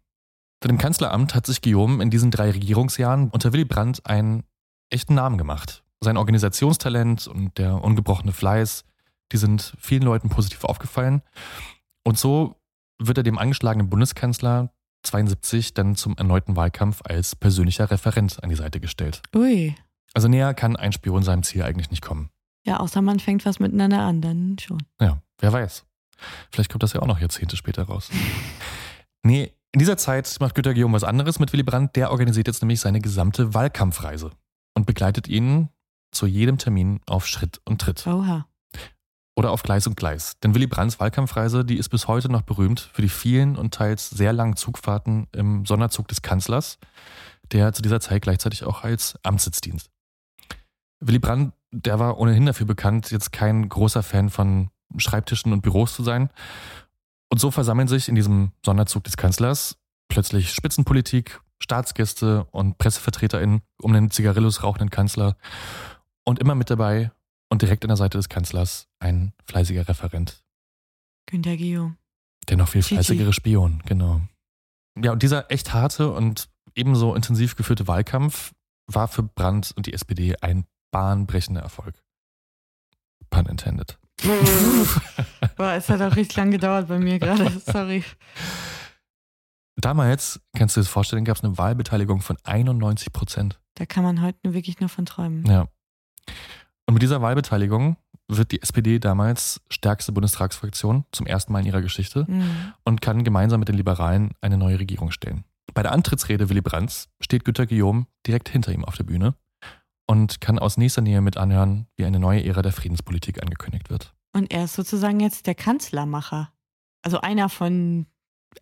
Seit dem Kanzleramt hat sich Guillaume in diesen drei Regierungsjahren unter Willy Brandt einen echten Namen gemacht. Sein Organisationstalent und der ungebrochene Fleiß, die sind vielen Leuten positiv aufgefallen. Und so wird er dem angeschlagenen Bundeskanzler 72 dann zum erneuten Wahlkampf als persönlicher Referent an die Seite gestellt. Ui. Also näher kann ein Spion seinem Ziel eigentlich nicht kommen. Ja, außer man fängt was miteinander an, dann schon. Ja, wer weiß. Vielleicht kommt das ja auch noch Jahrzehnte später raus. Nee, in dieser Zeit macht Günter Guillaume was anderes mit Willy Brandt. Der organisiert jetzt nämlich seine gesamte Wahlkampfreise und begleitet ihn zu jedem Termin auf Schritt und Tritt. Oha. Oder auf Gleis und Gleis. Denn Willy Brandts Wahlkampfreise, die ist bis heute noch berühmt für die vielen und teils sehr langen Zugfahrten im Sonderzug des Kanzlers, der zu dieser Zeit gleichzeitig auch als Amtssitz dient. Willy Brandt, der war ohnehin dafür bekannt, jetzt kein großer Fan von Schreibtischen und Büros zu sein. Und so versammeln sich in diesem Sonderzug des Kanzlers plötzlich Spitzenpolitik, Staatsgäste und PressevertreterInnen um den Zigarillos rauchenden Kanzler und immer mit dabei und direkt an der Seite des Kanzlers ein fleißiger Referent. Günter Guillaume. Der noch viel Gigi. fleißigere Spion, genau. Ja, und dieser echt harte und ebenso intensiv geführte Wahlkampf war für Brandt und die SPD ein bahnbrechender Erfolg. Pun intended. Boah, es hat auch richtig lang gedauert bei mir gerade. Sorry. Damals, kannst du dir das vorstellen, gab es eine Wahlbeteiligung von 91 Prozent. Da kann man heute wirklich nur von träumen. Ja. Und mit dieser Wahlbeteiligung wird die SPD damals stärkste Bundestagsfraktion zum ersten Mal in ihrer Geschichte Mhm. und kann gemeinsam mit den Liberalen eine neue Regierung stellen. Bei der Antrittsrede Willy Brandts steht Günter Guillaume direkt hinter ihm auf der Bühne und kann aus nächster Nähe mit anhören, wie eine neue Ära der Friedenspolitik angekündigt wird. Und er ist sozusagen jetzt der Kanzlermacher. Also einer von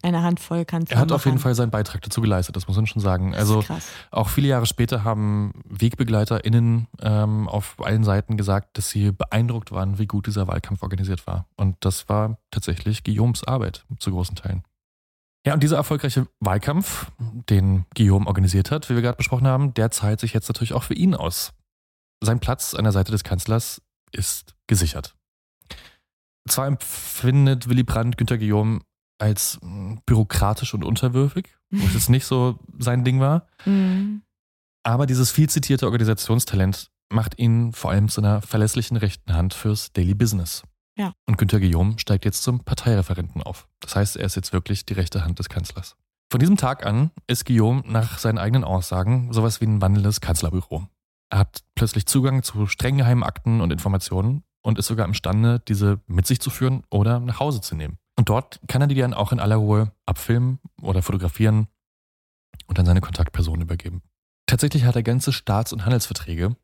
einer Handvoll Kanzlermacher. Er hat auf jeden Fall seinen Beitrag dazu geleistet, das muss man schon sagen. Also auch viele Jahre später haben WegbegleiterInnen ähm, auf allen Seiten gesagt, dass sie beeindruckt waren, wie gut dieser Wahlkampf organisiert war. Und das war tatsächlich Guillaumes Arbeit zu großen Teilen. Ja, und dieser erfolgreiche Wahlkampf, den Guillaume organisiert hat, wie wir gerade besprochen haben, der zahlt sich jetzt natürlich auch für ihn aus. Sein Platz an der Seite des Kanzlers ist gesichert. Zwar empfindet Willy Brandt Günter Guillaume als mh, bürokratisch und unterwürfig, was jetzt nicht so sein Ding war, Mhm. aber dieses viel zitierte Organisationstalent macht ihn vor allem zu einer verlässlichen rechten Hand fürs Daily Business. Ja. Und Günter Guillaume steigt jetzt zum Parteireferenten auf. Das heißt, er ist jetzt wirklich die rechte Hand des Kanzlers. Von diesem Tag an ist Guillaume nach seinen eigenen Aussagen sowas wie ein wandelndes Kanzlerbüro. Er hat plötzlich Zugang zu streng geheimen Akten und Informationen und ist sogar imstande, diese mit sich zu führen oder nach Hause zu nehmen. Und dort kann er die dann auch in aller Ruhe abfilmen oder fotografieren und dann seine Kontaktpersonen übergeben. Tatsächlich hat er ganze Staats- und Handelsverträge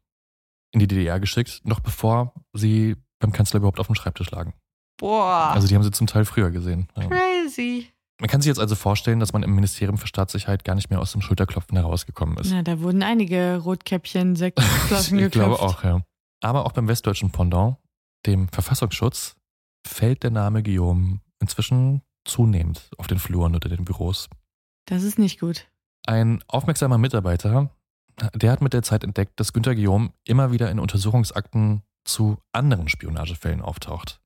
in die DDR geschickt, noch bevor sie beim Kanzler überhaupt auf dem Schreibtisch lagen. Boah. Also die haben sie zum Teil früher gesehen. Crazy. Man kann sich jetzt also vorstellen, dass man im Ministerium für Staatssicherheit gar nicht mehr aus dem Schulterklopfen herausgekommen ist. Na, da wurden einige Rotkäppchen, Sektflaschen ich geklopft. glaube auch, ja. Aber auch beim westdeutschen Pendant, dem Verfassungsschutz, fällt der Name Guillaume inzwischen zunehmend auf den Fluren oder den Büros. Das ist nicht gut. Ein aufmerksamer Mitarbeiter, der hat mit der Zeit entdeckt, dass Günter Guillaume immer wieder in Untersuchungsakten zu anderen Spionagefällen auftaucht.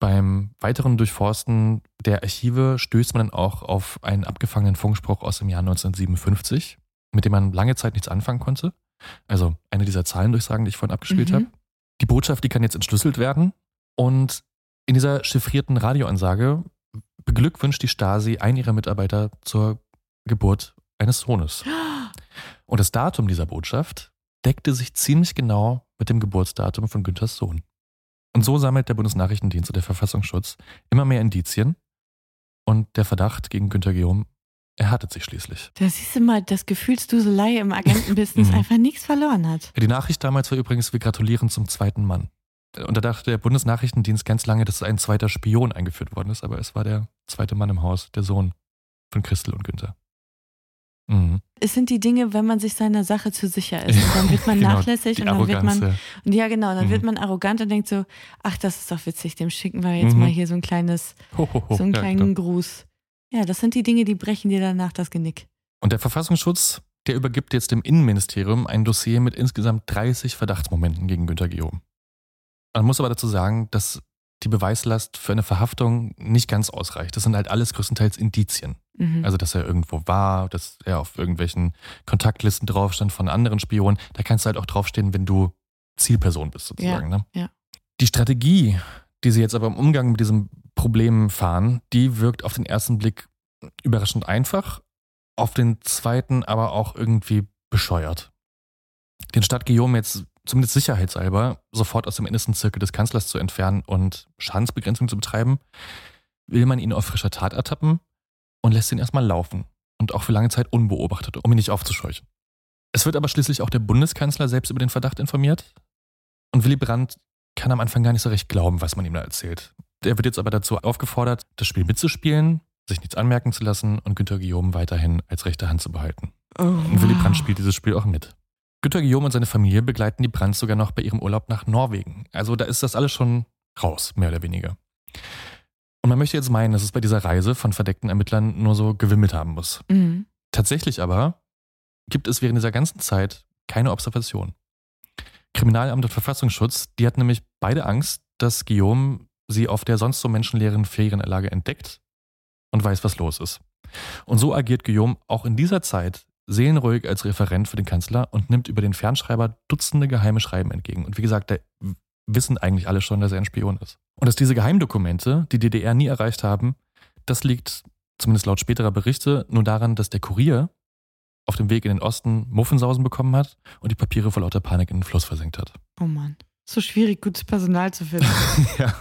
Beim weiteren Durchforsten der Archive stößt man dann auch auf einen abgefangenen Funkspruch aus dem Jahr 1957, mit dem man lange Zeit nichts anfangen konnte. Also eine dieser Zahlendurchsagen, die ich vorhin abgespielt Mhm. habe. Die Botschaft, die kann jetzt entschlüsselt werden. Und in dieser chiffrierten Radioansage beglückwünscht die Stasi einen ihrer Mitarbeiter zur Geburt eines Sohnes. Und das Datum dieser Botschaft deckte sich ziemlich genau mit dem Geburtsdatum von Günthers Sohn. Und so sammelt der Bundesnachrichtendienst und der Verfassungsschutz immer mehr Indizien. Und der Verdacht gegen Günter Guillaume erhärtet sich schließlich. Da siehst du mal, dass Gefühlsduselei im Agentenbusiness Mhm. einfach nichts verloren hat. Die Nachricht damals war übrigens, wir gratulieren zum zweiten Mann. Und da dachte der Bundesnachrichtendienst ganz lange, dass ein zweiter Spion eingeführt worden ist, aber es war der zweite Mann im Haus, der Sohn von Christel und Günther. Mhm. Es sind die Dinge, wenn man sich seiner Sache zu sicher ist. Und dann wird man Genau, nachlässig und dann wird Arroganz, man. ja. Und ja, genau, dann Mhm. wird man arrogant und denkt so, ach, das ist doch witzig, dem schicken wir jetzt Mhm. mal hier so ein kleines, Ho, ho, ho. so einen Ja, kleinen genau. Gruß. Ja, das sind die Dinge, die brechen dir danach das Genick. Und der Verfassungsschutz, der übergibt jetzt dem Innenministerium ein Dossier mit insgesamt 30 Verdachtsmomenten gegen Günter Guillaume. Man muss aber dazu sagen, dass die Beweislast für eine Verhaftung nicht ganz ausreicht. Das sind halt alles größtenteils Indizien. Mhm. Also, dass er irgendwo war, dass er auf irgendwelchen Kontaktlisten drauf stand von anderen Spionen. Da kannst du halt auch draufstehen, wenn du Zielperson bist, sozusagen. ne? ja. Die Strategie, die sie jetzt aber im Umgang mit diesem Problem fahren, die wirkt auf den ersten Blick überraschend einfach, auf den zweiten aber auch irgendwie bescheuert. Den Stadt Guillaume jetzt zumindest sicherheitshalber sofort aus dem innersten Zirkel des Kanzlers zu entfernen und Schadensbegrenzung zu betreiben, will man ihn auf frischer Tat ertappen und lässt ihn erstmal laufen und auch für lange Zeit unbeobachtet, um ihn nicht aufzuscheuchen. Es wird aber schließlich auch der Bundeskanzler selbst über den Verdacht informiert und Willy Brandt kann am Anfang gar nicht so recht glauben, was man ihm da erzählt. Er wird jetzt aber dazu aufgefordert, das Spiel mitzuspielen, sich nichts anmerken zu lassen und Günter Guillaume weiterhin als rechte Hand zu behalten. Oh, Und Willy wow. Brandt spielt dieses Spiel auch mit. Günter Guillaume und seine Familie begleiten die Brandt sogar noch bei ihrem Urlaub nach Norwegen. Also da ist das alles schon raus, mehr oder weniger. Und man möchte jetzt meinen, dass es bei dieser Reise von verdeckten Ermittlern nur so gewimmelt haben muss. Mhm. Tatsächlich aber gibt es während dieser ganzen Zeit keine Observation. Kriminalamt und Verfassungsschutz, die hat nämlich beide Angst, dass Guillaume sie auf der sonst so menschenleeren Ferienanlage entdeckt und weiß, was los ist. Und so agiert Guillaume auch in dieser Zeit seelenruhig als Referent für den Kanzler und nimmt über den Fernschreiber Dutzende geheime Schreiben entgegen. Und wie gesagt, da wissen eigentlich alle schon, dass er ein Spion ist. Und dass diese Geheimdokumente die DDR nie erreicht haben, das liegt, zumindest laut späterer Berichte, nur daran, dass der Kurier auf dem Weg in den Osten Muffensausen bekommen hat und die Papiere vor lauter Panik in den Fluss versenkt hat. Oh Mann. So schwierig, gutes Personal zu finden. ja.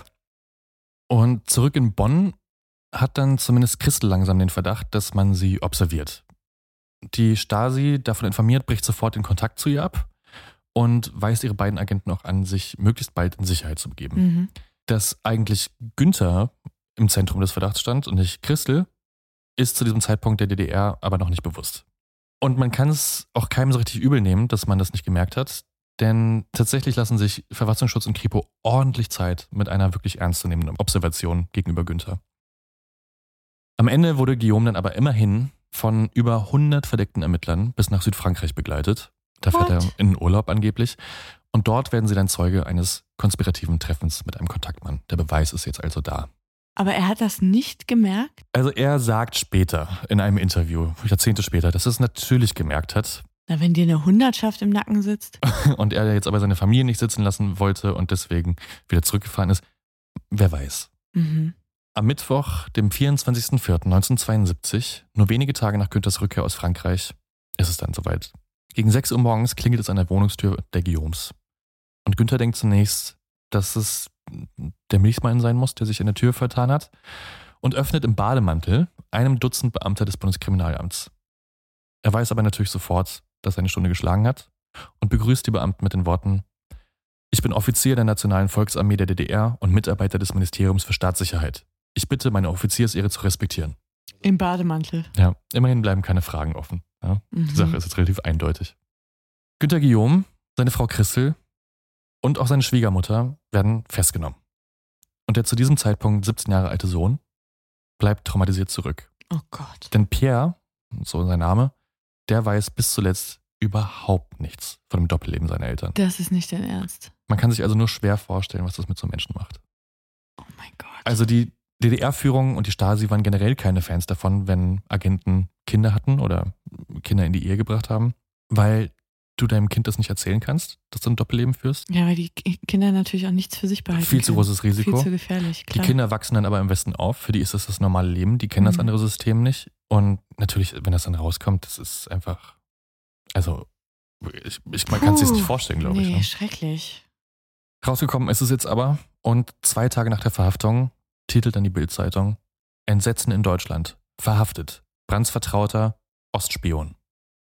Und zurück in Bonn hat dann zumindest Christel langsam den Verdacht, dass man sie observiert. Die Stasi, davon informiert, bricht sofort den Kontakt zu ihr ab und weist ihre beiden Agenten auch an, sich möglichst bald in Sicherheit zu begeben. Mhm. Dass eigentlich Günther im Zentrum des Verdachts stand und nicht Christel, ist zu diesem Zeitpunkt der DDR aber noch nicht bewusst. Und man kann es auch keinem so richtig übel nehmen, dass man das nicht gemerkt hat, denn tatsächlich lassen sich Verfassungsschutz und Kripo ordentlich Zeit mit einer wirklich ernstzunehmenden Observation gegenüber Günther. Am Ende wurde Guillaume dann aber immerhin von über 100 verdeckten Ermittlern bis nach Südfrankreich begleitet. Da fährt er in Urlaub angeblich. Und dort werden sie dann Zeuge eines konspirativen Treffens mit einem Kontaktmann. Der Beweis ist jetzt also da. Aber er hat das nicht gemerkt? Also er sagt später in einem Interview, Jahrzehnte später, dass er es natürlich gemerkt hat Na, wenn dir eine Hundertschaft im Nacken sitzt. und er jetzt aber seine Familie nicht sitzen lassen wollte und deswegen wieder zurückgefahren ist. Wer weiß. Mhm. Am Mittwoch, dem 24.04.1972, nur wenige Tage nach Günthers Rückkehr aus Frankreich, ist es dann soweit. Gegen 6 Uhr morgens klingelt es an der Wohnungstür der Guillaumes. Und Günther denkt zunächst, dass es der Milchmann sein muss, der sich in der Tür vertan hat, und öffnet im Bademantel einem Dutzend Beamter des Bundeskriminalamts. Er weiß aber natürlich sofort, dass seine Stunde geschlagen hat und begrüßt die Beamten mit den Worten Ich bin Offizier der Nationalen Volksarmee der DDR und Mitarbeiter des Ministeriums für Staatssicherheit. Ich bitte, meine Offiziersehre zu respektieren. Im Bademantel. Ja, immerhin bleiben keine Fragen offen. Ja, Mhm. Die Sache ist jetzt relativ eindeutig. Günter Guillaume, seine Frau Christel und auch seine Schwiegermutter werden festgenommen. Und der zu diesem Zeitpunkt 17 Jahre alte Sohn bleibt traumatisiert zurück. Oh Gott. Denn Pierre, so sein Name, der weiß bis zuletzt überhaupt nichts von dem Doppelleben seiner Eltern. Das ist nicht dein Ernst. Man kann sich also nur schwer vorstellen, was das mit so einem Menschen macht. Oh mein Gott. Also die DDR-Führung und die Stasi waren generell keine Fans davon, wenn Agenten Kinder hatten oder Kinder in die Ehe gebracht haben, weil du deinem Kind das nicht erzählen kannst, dass du ein Doppelleben führst. ja, weil die Ki- Kinder natürlich auch nichts für sich behalten Viel zu großes Risiko. Viel zu gefährlich, Die klar. Kinder wachsen dann aber im Westen auf, für die ist das das normale Leben, die kennen das Mhm. andere System nicht. Und natürlich, wenn das dann rauskommt, das ist einfach, also ich, ich, man kann es sich nicht vorstellen, glaube nee, ich. Ne? schrecklich. Rausgekommen ist es jetzt aber und zwei Tage nach der Verhaftung titelt dann die Bild-Zeitung Entsetzen in Deutschland. Verhaftet. Brands Vertrauter, Ostspion.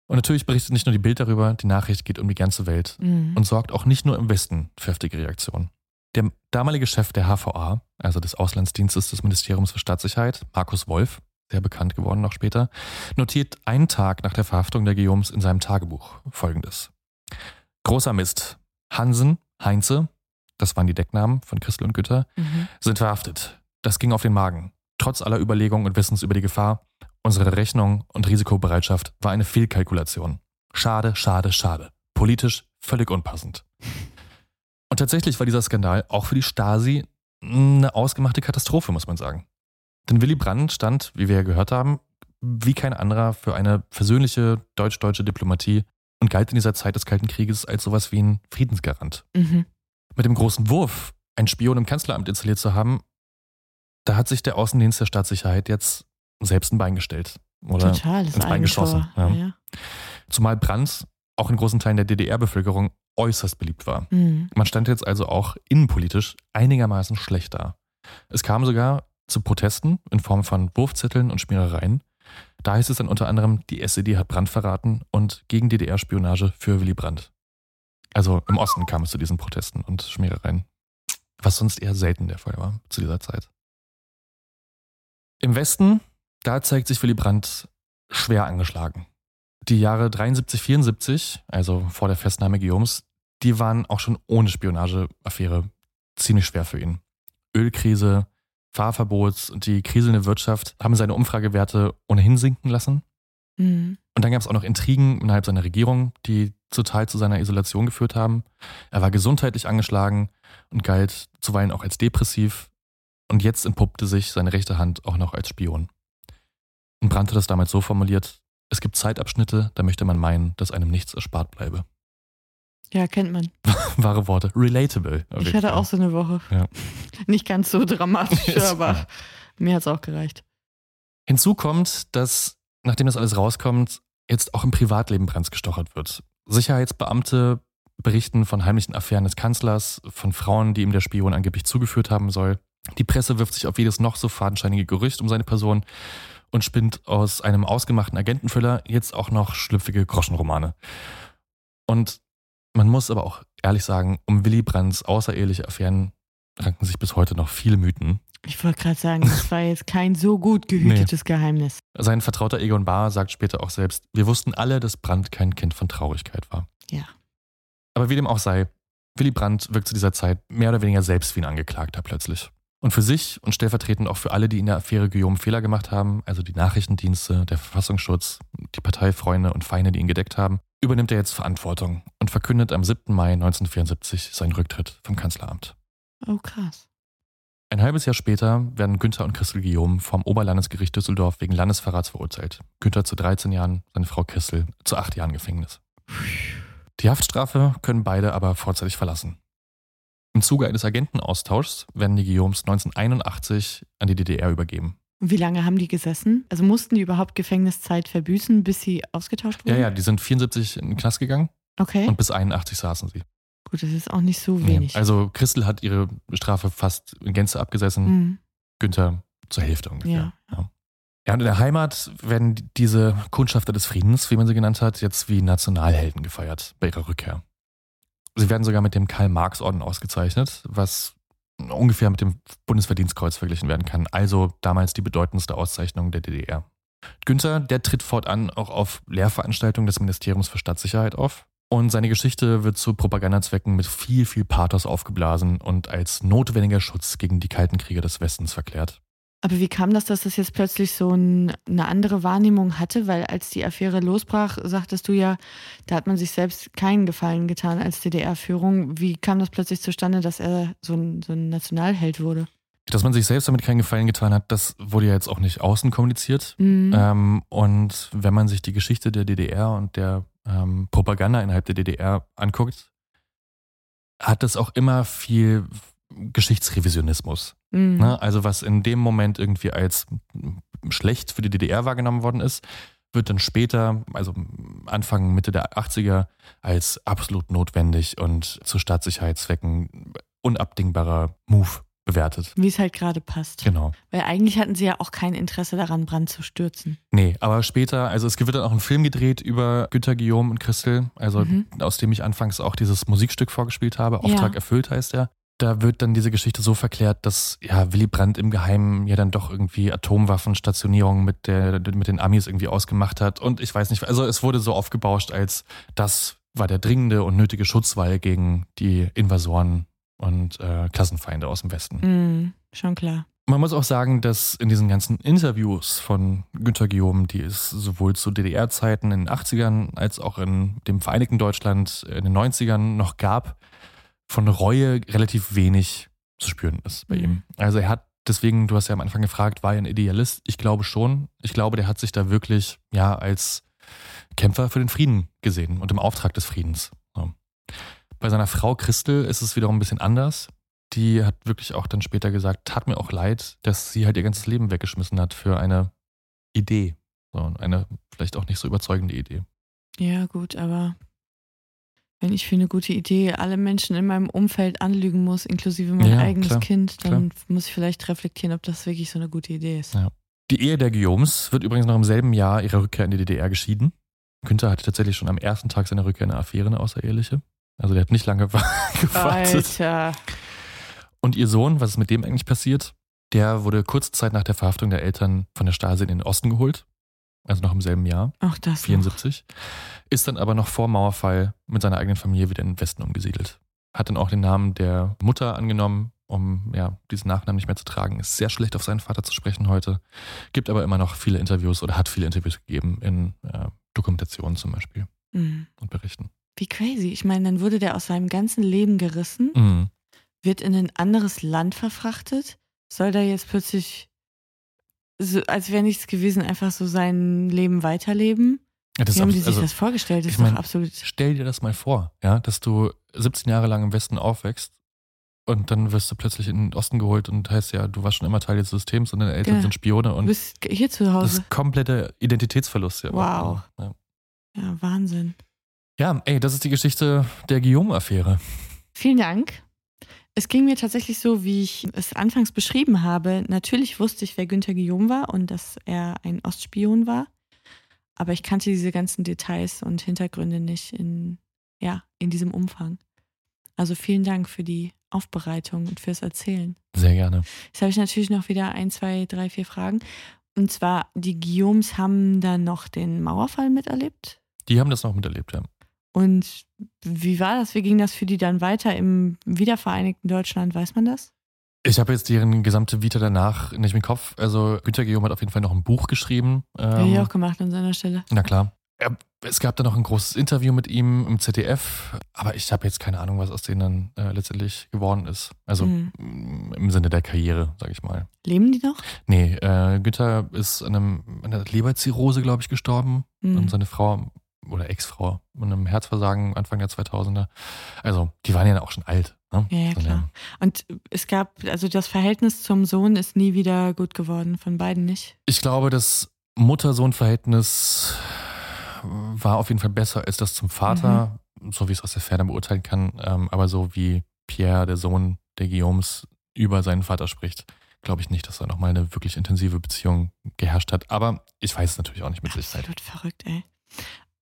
Und natürlich berichtet nicht nur die Bild darüber, die Nachricht geht um die ganze Welt Mhm. und sorgt auch nicht nur im Westen für heftige Reaktionen. Der damalige Chef der HVA, also des Auslandsdienstes des Ministeriums für Staatssicherheit, Markus Wolf, sehr bekannt geworden noch später, notiert einen Tag nach der Verhaftung der Guillaumes in seinem Tagebuch folgendes. Großer Mist. Hansen, Heinze, das waren die Decknamen von Christel und Gütter, Mhm. sind verhaftet. Das ging auf den Magen. Trotz aller Überlegungen und Wissens über die Gefahr, unsere Rechnung und Risikobereitschaft war eine Fehlkalkulation. Schade, schade, schade. Politisch völlig unpassend. Und tatsächlich war dieser Skandal auch für die Stasi eine ausgemachte Katastrophe, muss man sagen. Denn Willy Brandt stand, wie wir ja gehört haben, wie kein anderer für eine versöhnliche deutsch-deutsche Diplomatie und galt in dieser Zeit des Kalten Krieges als sowas wie ein Friedensgarant Mhm. mit dem großen Wurf, einen Spion im Kanzleramt installiert zu haben, da hat sich der Außendienst der Staatssicherheit jetzt selbst ein Bein gestellt. Oder Total, ins Bein geschossen. Ja. Ja. Zumal Brandt auch in großen Teilen der DDR-Bevölkerung äußerst beliebt war. Mhm. Man stand jetzt also auch innenpolitisch einigermaßen schlecht da. Es kam sogar zu Protesten in Form von Wurfzetteln und Schmierereien. Da heißt es dann unter anderem, die SED hat Brandt verraten und gegen DDR-Spionage für Willy Brandt. Also im Osten kam es zu diesen Protesten und Schmierereien. Was sonst eher selten der Fall war zu dieser Zeit. Im Westen, da zeigt sich Willy Brandt schwer angeschlagen. Die Jahre 73, 74, also vor der Festnahme Guillaumes, die waren auch schon ohne Spionageaffäre ziemlich schwer für ihn. Ölkrise, Fahrverbot und die kriselnde Wirtschaft haben seine Umfragewerte ohnehin sinken lassen. Mhm. Und dann gab es auch noch Intrigen innerhalb seiner Regierung, die Teil zu seiner Isolation geführt haben. Er war gesundheitlich angeschlagen und galt zuweilen auch als depressiv. Und jetzt entpuppte sich seine rechte Hand auch noch als Spion. Und Brandt hat das damals so formuliert, es gibt Zeitabschnitte, da möchte man meinen, dass einem nichts erspart bleibe. ja, kennt man. Wahre Worte. Relatable. Ich hatte Fall. auch so eine Woche. Ja. Nicht ganz so dramatisch, aber mir hat es auch gereicht. Hinzu kommt, dass, nachdem das alles rauskommt, jetzt auch im Privatleben Brands gestochert wird. Sicherheitsbeamte berichten von heimlichen Affären des Kanzlers, von Frauen, die ihm der Spion angeblich zugeführt haben soll. Die Presse wirft sich auf jedes noch so fadenscheinige Gerücht um seine Person und spinnt aus einem ausgemachten Agentenfüller jetzt auch noch schlüpfige Groschenromane. Und man muss aber auch ehrlich sagen, um Willy Brandts außereheliche Affären ranken sich bis heute noch viele Mythen. Ich wollte gerade sagen, das war jetzt kein so gut gehütetes Geheimnis. Sein Vertrauter Egon Bahr sagt später auch selbst, wir wussten alle, dass Brandt kein Kind von Traurigkeit war. Ja. Aber wie dem auch sei, Willy Brandt wirkt zu dieser Zeit mehr oder weniger selbst wie ein Angeklagter plötzlich. Und für sich und stellvertretend auch für alle, die in der Affäre Guillaume Fehler gemacht haben, also die Nachrichtendienste, der Verfassungsschutz, die Parteifreunde und Feinde, die ihn gedeckt haben, übernimmt er jetzt Verantwortung und verkündet am 7. Mai 1974 seinen Rücktritt vom Kanzleramt. Oh, krass. Ein halbes Jahr später werden Günther und Christel Guillaume vom Oberlandesgericht Düsseldorf wegen Landesverrats verurteilt. Günther zu 13 Jahren, seine Frau Christel zu 8 Jahren Gefängnis. Die Haftstrafe können beide aber vorzeitig verlassen. Im Zuge eines Agentenaustauschs werden die Guillaumes 1981 an die DDR übergeben. Wie lange haben die gesessen? Also mussten die überhaupt Gefängniszeit verbüßen, bis sie ausgetauscht wurden? Ja, ja, die sind 74 in den Knast gegangen Okay. und bis 81 saßen sie. Gut, das ist auch nicht so Nee. wenig. Also Christel hat ihre Strafe fast in Gänze abgesessen, Mhm. Günther zur Hälfte ungefähr. Ja. Ja, und in der Heimat werden diese Kundschafter des Friedens, wie man sie genannt hat, jetzt wie Nationalhelden gefeiert bei ihrer Rückkehr. Sie werden sogar mit dem Karl-Marx-Orden ausgezeichnet, was ungefähr mit dem Bundesverdienstkreuz verglichen werden kann. Also damals die bedeutendste Auszeichnung der DDR. Günther, der tritt fortan auch auf Lehrveranstaltungen des Ministeriums für Stadtsicherheit auf. Und seine Geschichte wird zu Propagandazwecken mit viel, viel Pathos aufgeblasen und als notwendiger Schutz gegen die kalten Kriege des Westens verklärt. Aber wie kam das, dass das jetzt plötzlich so ein, eine andere Wahrnehmung hatte? Weil als die Affäre losbrach, sagtest du ja, da hat man sich selbst keinen Gefallen getan als DDR-Führung. Wie kam das plötzlich zustande, dass er so ein, so ein Nationalheld wurde? Dass man sich selbst damit keinen Gefallen getan hat, das wurde ja jetzt auch nicht außen kommuniziert. Mhm. Ähm, und wenn man sich die Geschichte der DDR und der ähm, Propaganda innerhalb der DDR anguckt, hat es auch immer viel Geschichtsrevisionismus. Mhm. Ne? Also was in dem Moment irgendwie als schlecht für die DDR wahrgenommen worden ist, wird dann später, also Anfang, Mitte der 80er, als absolut notwendig und zu Staatssicherheitszwecken unabdingbarer Move bewertet. Wie es halt gerade passt. Genau. Weil eigentlich hatten sie ja auch kein Interesse daran, Brand zu stürzen. Nee, aber später, also es wird dann auch ein Film gedreht über Günther Guillaume und Christel, also Mhm. aus dem ich anfangs auch dieses Musikstück vorgespielt habe. Auftrag Ja. erfüllt heißt er. Da wird dann diese Geschichte so verklärt, dass ja Willy Brandt im Geheimen ja dann doch irgendwie Atomwaffenstationierungen mit, der, mit den Amis irgendwie ausgemacht hat. Und ich weiß nicht, also es wurde so aufgebauscht, als das war der dringende und nötige Schutzwall gegen die Invasoren und äh, Klassenfeinde aus dem Westen. Mhm. Schon klar. Man muss auch sagen, dass in diesen ganzen Interviews von Günter Guillaume, die es sowohl zu DDR-Zeiten in den 80ern als auch in dem Vereinigten Deutschland in den 90ern noch gab, von Reue relativ wenig zu spüren ist bei Mhm. ihm. Also er hat deswegen, du hast ja am Anfang gefragt, war er ein Idealist? Ich glaube schon. Ich glaube, der hat sich da wirklich ja als Kämpfer für den Frieden gesehen und im Auftrag des Friedens. So. Bei seiner Frau Christel ist es wiederum ein bisschen anders. Die hat wirklich auch dann später gesagt, tat mir auch leid, dass sie halt ihr ganzes Leben weggeschmissen hat für eine Idee. So, eine vielleicht auch nicht so überzeugende Idee. Ja, gut, aber wenn ich für eine gute Idee alle Menschen in meinem Umfeld anlügen muss, inklusive mein Ja, eigenes klar, Kind, dann muss ich vielleicht reflektieren, ob das wirklich so eine gute Idee ist. Ja. Die Ehe der Guillaumes wird übrigens noch im selben Jahr ihrer Rückkehr in die DDR geschieden. Günther hatte tatsächlich schon am ersten Tag seiner Rückkehr eine Affäre, eine außereheliche. Also der hat nicht lange gewartet. Alter. Und ihr Sohn, was ist mit dem eigentlich passiert? Der wurde kurze Zeit nach der Verhaftung der Eltern von der Stasi in den Osten geholt. Also noch im selben Jahr, Auch das. Noch. 74. Ist dann aber noch vor Mauerfall mit seiner eigenen Familie wieder in den Westen umgesiedelt. Hat dann auch den Namen der Mutter angenommen, um ja, diesen Nachnamen nicht mehr zu tragen. Ist sehr schlecht auf seinen Vater zu sprechen heute. Gibt aber immer noch viele Interviews oder hat viele Interviews gegeben in äh, Dokumentationen zum Beispiel Mhm. und Berichten. Wie crazy. Ich meine, dann wurde der aus seinem ganzen Leben gerissen, Mhm. wird in ein anderes Land verfrachtet, soll da jetzt plötzlich, so, als wäre nichts gewesen, einfach so sein Leben weiterleben? Ja, das Wie haben die sich also, das vorgestellt? Das ich ist doch mein, absolut. Stell dir das mal vor, ja, dass du 17 Jahre lang im Westen aufwächst und dann wirst du plötzlich in den Osten geholt und heißt ja, du warst schon immer Teil des Systems und deine Eltern Genau. sind Spione Du und bist hier zu das Hause. ist komplette Identitätsverlust. Ja, Wow. Ja. Ja, Wahnsinn. ja, ey, das ist die Geschichte der Guillaume-Affäre. Vielen Dank. Es ging mir tatsächlich so, wie ich es anfangs beschrieben habe. Natürlich wusste ich, wer Günther Guillaume war und dass er ein Ostspion war. Aber ich kannte diese ganzen Details und Hintergründe nicht in, ja, in diesem Umfang. Also vielen Dank für die Aufbereitung und fürs Erzählen. Sehr gerne. Jetzt habe ich natürlich noch wieder ein, zwei, drei, vier Fragen. Und zwar, die Guillaumes haben dann noch den Mauerfall miterlebt. Die haben das noch miterlebt, ja. Und wie war das? Wie ging das für die dann weiter im wiedervereinigten Deutschland? Weiß man das? Ich habe jetzt deren gesamte Vita danach nicht im Kopf. Also Günter Guillaume hat auf jeden Fall noch ein Buch geschrieben. Hätte Ähm, ich auch gemacht an seiner Stelle. Na klar. Er, es gab da noch ein großes Interview mit ihm im ZDF, aber ich habe jetzt keine Ahnung, was aus denen dann äh, letztendlich geworden ist. Also Mhm. im Sinne der Karriere, sage ich mal. Leben die noch? Nee, äh, Günther ist an, einem, an einer Leberzirrhose, glaube ich, gestorben. Mhm. Und seine Frau oder Ex-Frau an einem Herzversagen Anfang der 2000er. Also, die waren ja auch schon alt. Ne? Ja, ja, klar. Und es gab, also das Verhältnis zum Sohn ist nie wieder gut geworden, von beiden nicht. Ich glaube, das Mutter-Sohn-Verhältnis war auf jeden Fall besser als das zum Vater, so wie ich es aus der Ferne beurteilen kann. Ähm, aber so wie Pierre, der Sohn der Guillaumes, über seinen Vater spricht, glaube ich nicht, dass da nochmal eine wirklich intensive Beziehung geherrscht hat. Aber ich weiß es natürlich auch nicht mit Sicherheit. Absolut verrückt, ey.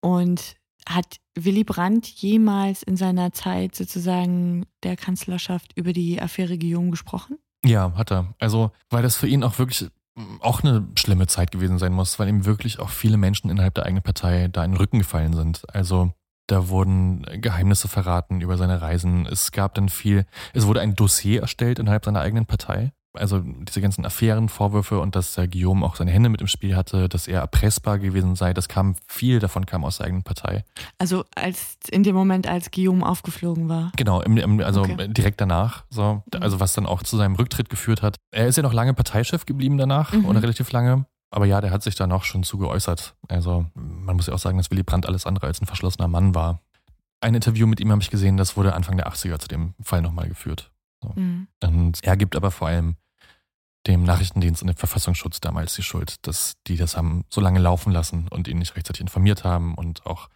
Und hat Willy Brandt jemals in seiner Zeit sozusagen der Kanzlerschaft über die Affäre Guillaume gesprochen? Ja, hat er. Also, weil das für ihn auch wirklich mm, auch eine schlimme Zeit gewesen sein muss, weil ihm wirklich auch viele Menschen innerhalb der eigenen Partei da in den Rücken gefallen sind. Also da wurden Geheimnisse verraten über seine Reisen. Es gab dann viel, es wurde ein Dossier erstellt innerhalb seiner eigenen Partei. Also diese ganzen Affären, Vorwürfe und dass der Guillaume auch seine Hände mit im Spiel hatte, dass er erpressbar gewesen sei, das kam, viel davon kam aus der eigenen Partei. Also als in dem Moment, als Guillaume aufgeflogen war. Genau, im, im, also Okay. direkt danach, so, also was dann auch zu seinem Rücktritt geführt hat. Er ist ja noch lange Parteichef geblieben danach Mhm. oder relativ lange. Aber ja, der hat sich dann auch schon zu geäußert. Also man muss ja auch sagen, dass Willy Brandt alles andere als ein verschlossener Mann war. Ein Interview mit ihm habe ich gesehen, das wurde Anfang der 80er zu dem Fall nochmal geführt. Mhm. Und er gibt aber vor allem dem Nachrichtendienst und dem Verfassungsschutz damals die Schuld, dass die das haben so lange laufen lassen und ihn nicht rechtzeitig informiert haben und auch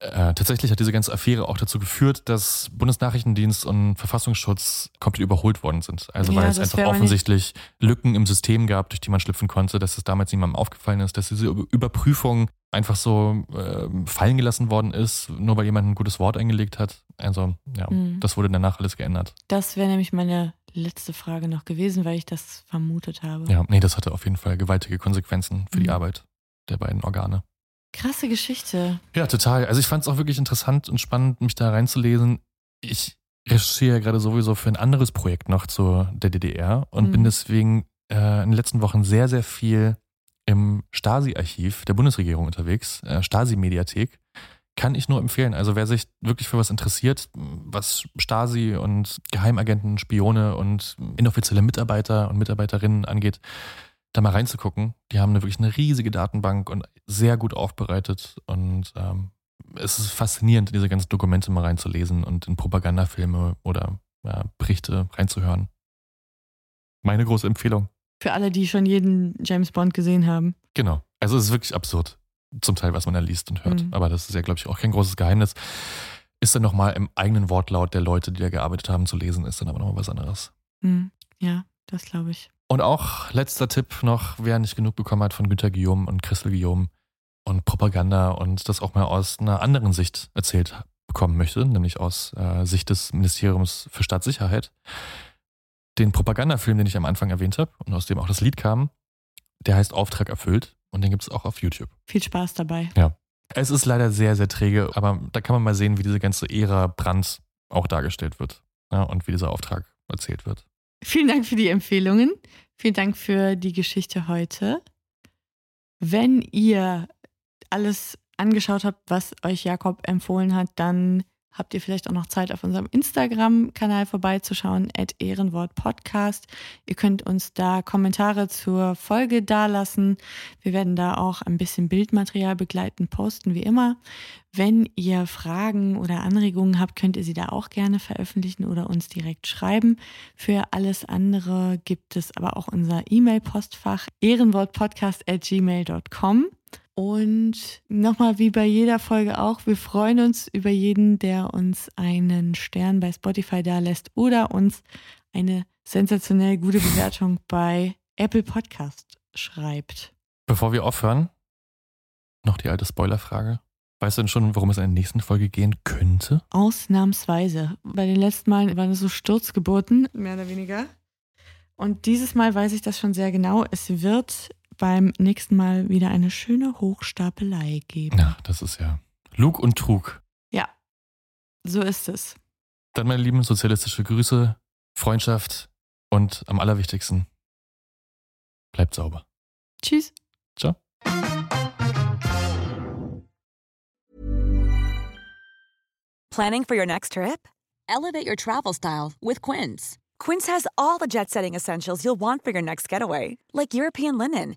äh, tatsächlich hat diese ganze Affäre auch dazu geführt, dass Bundesnachrichtendienst und Verfassungsschutz komplett überholt worden sind. Also Ja, weil es einfach offensichtlich Lücken im System gab, durch die man schlüpfen konnte, dass es damals niemandem aufgefallen ist, dass diese Über- Überprüfung einfach so äh, fallen gelassen worden ist, nur weil jemand ein gutes Wort eingelegt hat. Also ja, Mhm. das wurde danach alles geändert. Das wäre nämlich meine letzte Frage noch gewesen, weil ich das vermutet habe. Ja, nee, das hatte auf jeden Fall gewaltige Konsequenzen für die Mhm. Arbeit der beiden Organe. Krasse Geschichte. Ja, total. Also ich fand es auch wirklich interessant und spannend, mich da reinzulesen. Ich recherchiere ja gerade sowieso für ein anderes Projekt noch zu der DDR und Mhm. bin deswegen äh, in den letzten Wochen sehr, sehr viel im Stasi-Archiv der Bundesregierung unterwegs, äh, Stasi-Mediathek. Kann ich nur empfehlen. Also wer sich wirklich für was interessiert, was Stasi und Geheimagenten, Spione und inoffizielle Mitarbeiter und Mitarbeiterinnen angeht, da mal reinzugucken. Die haben eine, wirklich eine riesige Datenbank und sehr gut aufbereitet. Und ähm, es ist faszinierend, in diese ganzen Dokumente mal reinzulesen und in Propagandafilme oder ja, Berichte reinzuhören. Meine große Empfehlung. Für alle, die schon jeden James Bond gesehen haben. Genau. Also es ist wirklich absurd, zum Teil, was man da liest und hört. Mhm. Aber das ist ja, glaube ich, auch kein großes Geheimnis. Ist dann nochmal im eigenen Wortlaut der Leute, die da gearbeitet haben, zu lesen, ist dann aber nochmal was anderes. Hm. Ja, das glaube ich. Und auch letzter Tipp noch, wer nicht genug bekommen hat von Günter Guillaume und Christel Guillaume und Propaganda und das auch mal aus einer anderen Sicht erzählt bekommen möchte, nämlich aus äh, Sicht des Ministeriums für Staatssicherheit. Den Propagandafilm, den ich am Anfang erwähnt habe und aus dem auch das Lied kam, der heißt Auftrag erfüllt und den gibt es auch auf YouTube. Viel Spaß dabei. Es ist leider sehr, sehr träge, aber da kann man mal sehen, wie diese ganze Ära Brand auch dargestellt wird ja, und wie dieser Auftrag erzählt wird. Vielen Dank für die Empfehlungen. Vielen Dank für die Geschichte heute. Wenn ihr alles angeschaut habt, was euch Jakob empfohlen hat, dann habt ihr vielleicht auch noch Zeit, auf unserem Instagram-Kanal vorbeizuschauen, at Ehrenwort-Podcast. Ihr könnt uns da Kommentare zur Folge dalassen. Wir werden da auch ein bisschen Bildmaterial begleiten, posten wie immer. Wenn ihr Fragen oder Anregungen habt, könnt ihr sie da auch gerne veröffentlichen oder uns direkt schreiben. Für alles andere gibt es aber auch unser E-Mail-Postfach ehrenwortpodcast.gmail.com. Und nochmal wie bei jeder Folge auch, wir freuen uns über jeden, der uns einen Stern bei Spotify da lässt oder uns eine sensationell gute Bewertung bei Apple Podcast schreibt. Bevor wir aufhören, noch die alte Spoilerfrage. Weißt du denn schon, worum es in der nächsten Folge gehen könnte? Ausnahmsweise. Bei den letzten Malen waren es so Sturzgeburten, mehr oder weniger. Und dieses Mal weiß ich das schon sehr genau. Es wird beim nächsten Mal wieder eine schöne Hochstapelei geben. Ja, das ist ja Lug und Trug. Ja, so ist es. Dann, meine lieben, sozialistische Grüße, Freundschaft und am allerwichtigsten, bleibt sauber. Tschüss. Ciao. Planning for your next trip? Elevate your travel style with Quince. Quince has all the jet setting essentials you'll want for your next getaway, like European linen,